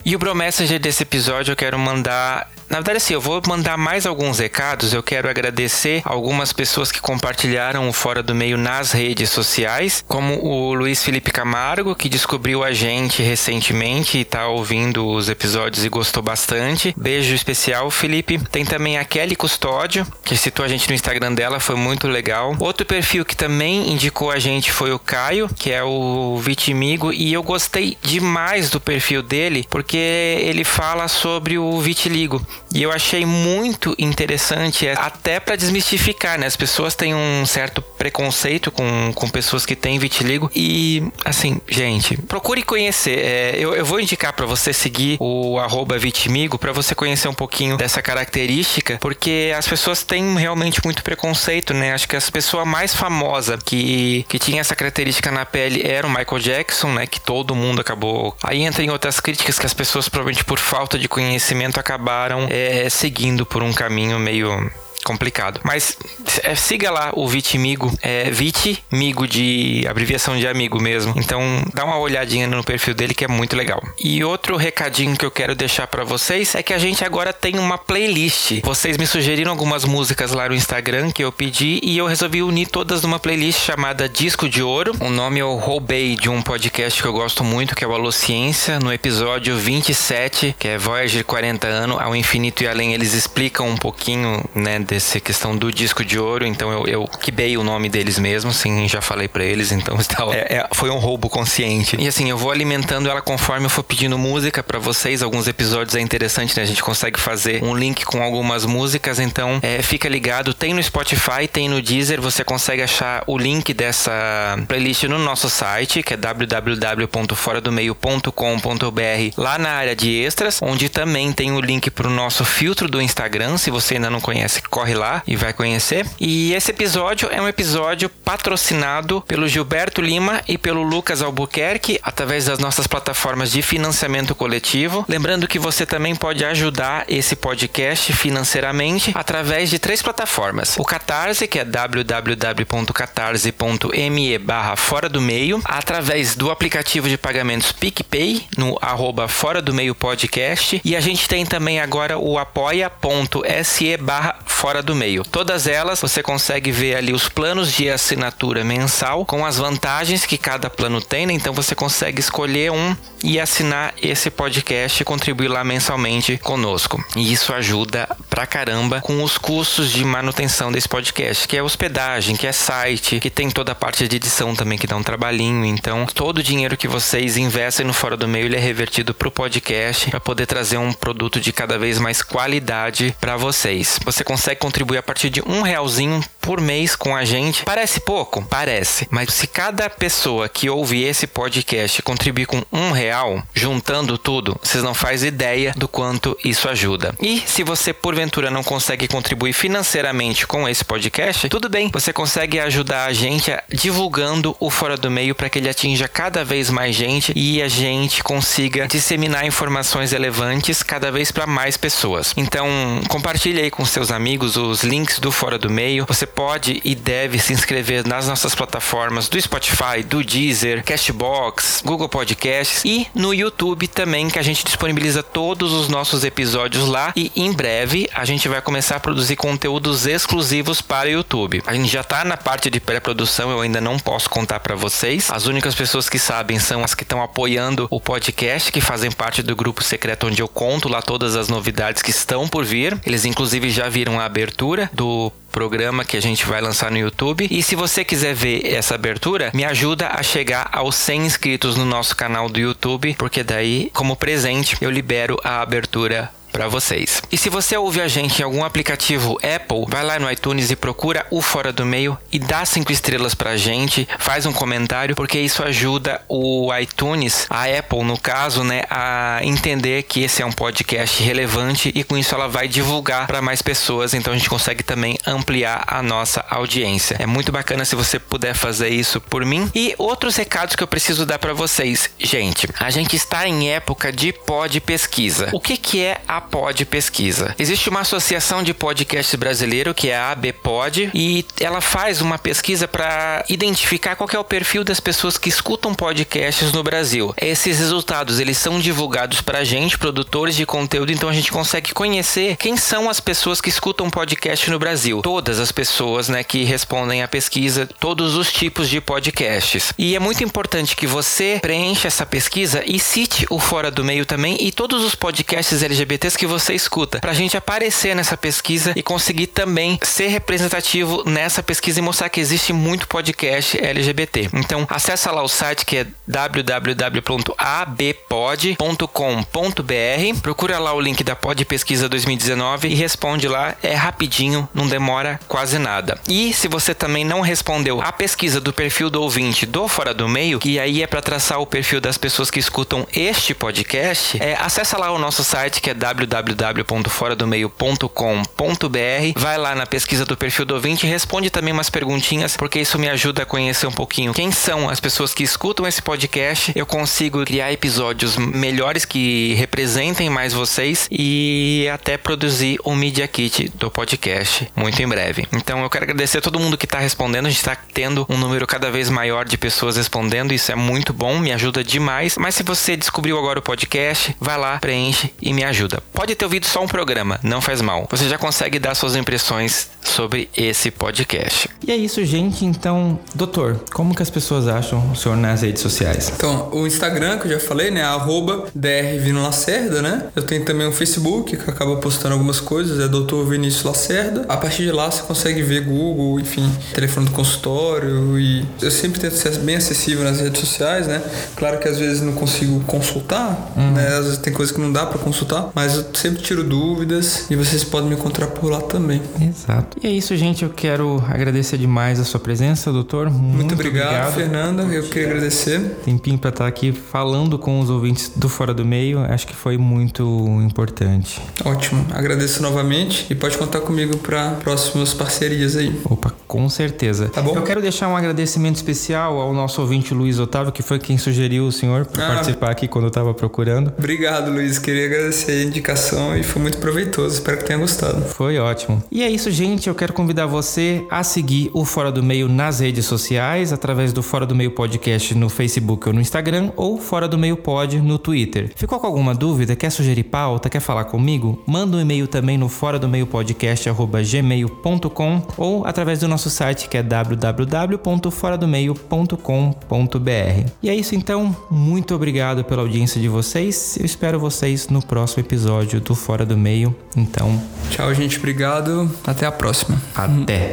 A: E o Bro Messenger desse episódio eu quero mandar na verdade, assim, eu vou mandar mais alguns recados. Eu quero agradecer algumas pessoas que compartilharam o Fora do Meio nas redes sociais, como o Luiz Felipe Camargo, que descobriu a gente recentemente e está ouvindo os episódios e gostou bastante. Beijo especial, Felipe. Tem também a Kelly Custódio, que citou a gente no Instagram dela, foi muito legal. Outro perfil que também indicou a gente foi o Caio, que é o vitimigo, e eu gostei demais do perfil dele, porque ele fala sobre o vitiligo. E eu achei muito interessante, é, até para desmistificar, né? As pessoas têm um certo preconceito com, com pessoas que têm vitiligo. E, assim, gente, procure conhecer. É, eu, eu vou indicar para você seguir o vitimigo para você conhecer um pouquinho dessa característica, porque as pessoas têm realmente muito preconceito, né? Acho que a pessoa mais famosa que, que tinha essa característica na pele era o Michael Jackson, né? Que todo mundo acabou. Aí entra em outras críticas que as pessoas, provavelmente por falta de conhecimento, acabaram é, seguindo por um caminho meio complicado. Mas é, siga lá o Vitimigo, é Vitimigo de abreviação de amigo mesmo. Então dá uma olhadinha no perfil dele que é muito legal. E outro recadinho que eu quero deixar para vocês é que a gente agora tem uma playlist. Vocês me sugeriram algumas músicas lá no Instagram que eu pedi e eu resolvi unir todas numa playlist chamada Disco de Ouro. O nome eu roubei de um podcast que eu gosto muito, que é o Alô Ciência, no episódio 27, que é Voyager 40 anos ao infinito e além. Eles explicam um pouquinho, né, dessa questão do disco de ouro, então eu, eu quibei o nome deles mesmo, assim, já falei para eles, então é, é, foi um roubo consciente. E assim, eu vou alimentando ela conforme eu for pedindo música para vocês. Alguns episódios é interessante, né? A gente consegue fazer um link com algumas músicas, então é, fica ligado. Tem no Spotify, tem no Deezer, você consegue achar o link dessa playlist no nosso site, que é www.foradomeio.com.br, lá na área de extras, onde também tem o link para o nosso filtro do Instagram. Se você ainda não conhece, corre corre lá e vai conhecer. E esse episódio é um episódio patrocinado pelo Gilberto Lima e pelo Lucas Albuquerque através das nossas plataformas de financiamento coletivo. Lembrando que você também pode ajudar esse podcast financeiramente através de três plataformas. O Catarse, que é www.catarse.me barra fora do meio, através do aplicativo de pagamentos PicPay, no arroba fora do meio podcast. E a gente tem também agora o apoia.se barra fora do meio. Todas elas você consegue ver ali os planos de assinatura mensal com as vantagens que cada plano tem, né? Então você consegue escolher um e assinar esse podcast e contribuir lá mensalmente conosco. E isso ajuda pra caramba com os custos de manutenção desse podcast, que é hospedagem, que é site, que tem toda a parte de edição também que dá um trabalhinho. Então, todo o dinheiro que vocês investem no Fora do Meio ele é revertido pro podcast para poder trazer um produto de cada vez mais qualidade para vocês. Você consegue contribuir a partir de um realzinho por mês com a gente. Parece pouco? Parece. Mas se cada pessoa que ouve esse podcast contribuir com um real, juntando tudo, vocês não fazem ideia do quanto isso ajuda. E se você porventura não consegue contribuir financeiramente com esse podcast, tudo bem, você consegue ajudar a gente divulgando o Fora do Meio para que ele atinja cada vez mais gente e a gente consiga disseminar informações relevantes cada vez para mais pessoas. Então, compartilhe aí com seus amigos todos os links do Fora do Meio. Você pode e deve se inscrever nas nossas plataformas do Spotify, do Deezer, Castbox, Google Podcasts e no YouTube também, que a gente disponibiliza todos os nossos episódios lá e em breve a gente vai começar a produzir conteúdos exclusivos para o YouTube. A gente já está na parte de pré-produção, eu ainda não posso contar para vocês. As únicas pessoas que sabem são as que estão apoiando o podcast, que fazem parte do grupo secreto onde eu conto lá todas as novidades que estão por vir. Eles inclusive já viram a abertura do programa que a gente vai lançar no YouTube. E se você quiser ver essa abertura, me ajuda a chegar aos 100 inscritos no nosso canal do YouTube, porque daí, como presente, eu libero a abertura para vocês. E se você ouve a gente em algum aplicativo Apple, vai lá no iTunes e procura o Fora do Meio e dá cinco estrelas pra gente, faz um comentário, porque isso ajuda o iTunes, a Apple no caso, né, a entender que esse é um podcast relevante e com isso ela vai divulgar para mais pessoas, então a gente consegue também ampliar a nossa audiência. É muito bacana se você puder fazer isso por mim. E outros recados que eu preciso dar para vocês. Gente, a gente está em época de pod pesquisa. O que que é a Pod Pesquisa. Existe uma associação de podcast brasileiro que é a ABPod e ela faz uma pesquisa para identificar qual é o perfil das pessoas que escutam podcasts no Brasil. Esses resultados eles são divulgados para a gente, produtores de conteúdo, então a gente consegue conhecer quem são as pessoas que escutam podcast no Brasil. Todas as pessoas, né, que respondem à pesquisa, todos os tipos de podcasts. E é muito importante que você preencha essa pesquisa e cite o Fora do Meio também e todos os podcasts LGBTs que você escuta, para a gente aparecer nessa pesquisa e conseguir também ser representativo nessa pesquisa e mostrar que existe muito podcast LGBT. Então, acessa lá o site que é www.abpod.com.br, procura lá o link da Pod Pesquisa 2019 e responde lá, é rapidinho, não demora quase nada. E se você também não respondeu a pesquisa do perfil do ouvinte do Fora do Meio, que aí é para traçar o perfil das pessoas que escutam este podcast, é, acessa lá o nosso site que é www www.foradomeio.com.br. Vai lá na pesquisa do perfil do ouvinte e responde também umas perguntinhas, porque isso me ajuda a conhecer um pouquinho quem são as pessoas que escutam esse podcast. Eu consigo criar episódios melhores que representem mais vocês e até produzir o Media Kit do podcast muito em breve. Então eu quero agradecer a todo mundo que está respondendo. A gente está tendo um número cada vez maior de pessoas respondendo. Isso é muito bom, me ajuda demais. Mas se você descobriu agora o podcast, vai lá, preenche e me ajuda. Pode ter ouvido só um programa, não faz mal. Você já consegue dar suas impressões sobre esse podcast.
B: E é isso, gente. Então, doutor, como que as pessoas acham o senhor nas redes sociais? Então, o Instagram, que eu já falei, né? Arroba drvinolacerda, né? Eu tenho também o Facebook, que acaba postando algumas coisas, é doutor Vinícius Lacerda. A partir de lá, você consegue ver Google, enfim, telefone do consultório e eu sempre tento ser bem acessível nas redes sociais, né? Claro que às vezes não consigo consultar, uhum. né? Às vezes tem coisas que não dá para consultar, mas eu sempre tiro dúvidas e vocês podem me encontrar por lá também.
A: Exato. E é isso, gente. Eu quero agradecer demais a sua presença, doutor.
B: Muito, Muito obrigado, obrigado, Fernanda. Eu queria agradecer.
A: Tempinho para estar aqui falando com os ouvintes do Fora do Meio. Acho que foi muito importante.
B: Ótimo. Agradeço novamente e pode contar comigo para próximas parcerias aí.
A: Opa, com certeza. Tá bom? Eu quero deixar um agradecimento especial ao nosso ouvinte Luiz Otávio, que foi quem sugeriu o senhor para ah, participar aqui quando eu estava procurando.
B: Obrigado, Luiz. Queria agradecer a indicação e foi muito proveitoso. Espero que tenha gostado.
A: Foi ótimo. E é isso, gente. Eu quero convidar você a seguir o Fora do Meio nas redes sociais, através do Fora do Meio Podcast no Facebook ou no Instagram, ou Fora do Meio Pod no Twitter. Ficou com alguma dúvida? Quer sugerir pauta? Quer falar comigo? Manda um e-mail também no fora do meio podcast gmail.com ou através do nosso site que é www.foradomeio.com.br. E é isso então. Muito obrigado pela audiência de vocês. Eu espero vocês no próximo episódio do Fora do Meio. Então,
B: tchau, gente. Obrigado. Até a próxima.
A: Até.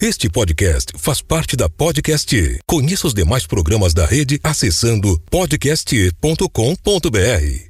D: Este podcast faz parte da Podcast. Conheça os demais programas da rede acessando podcast.com.br.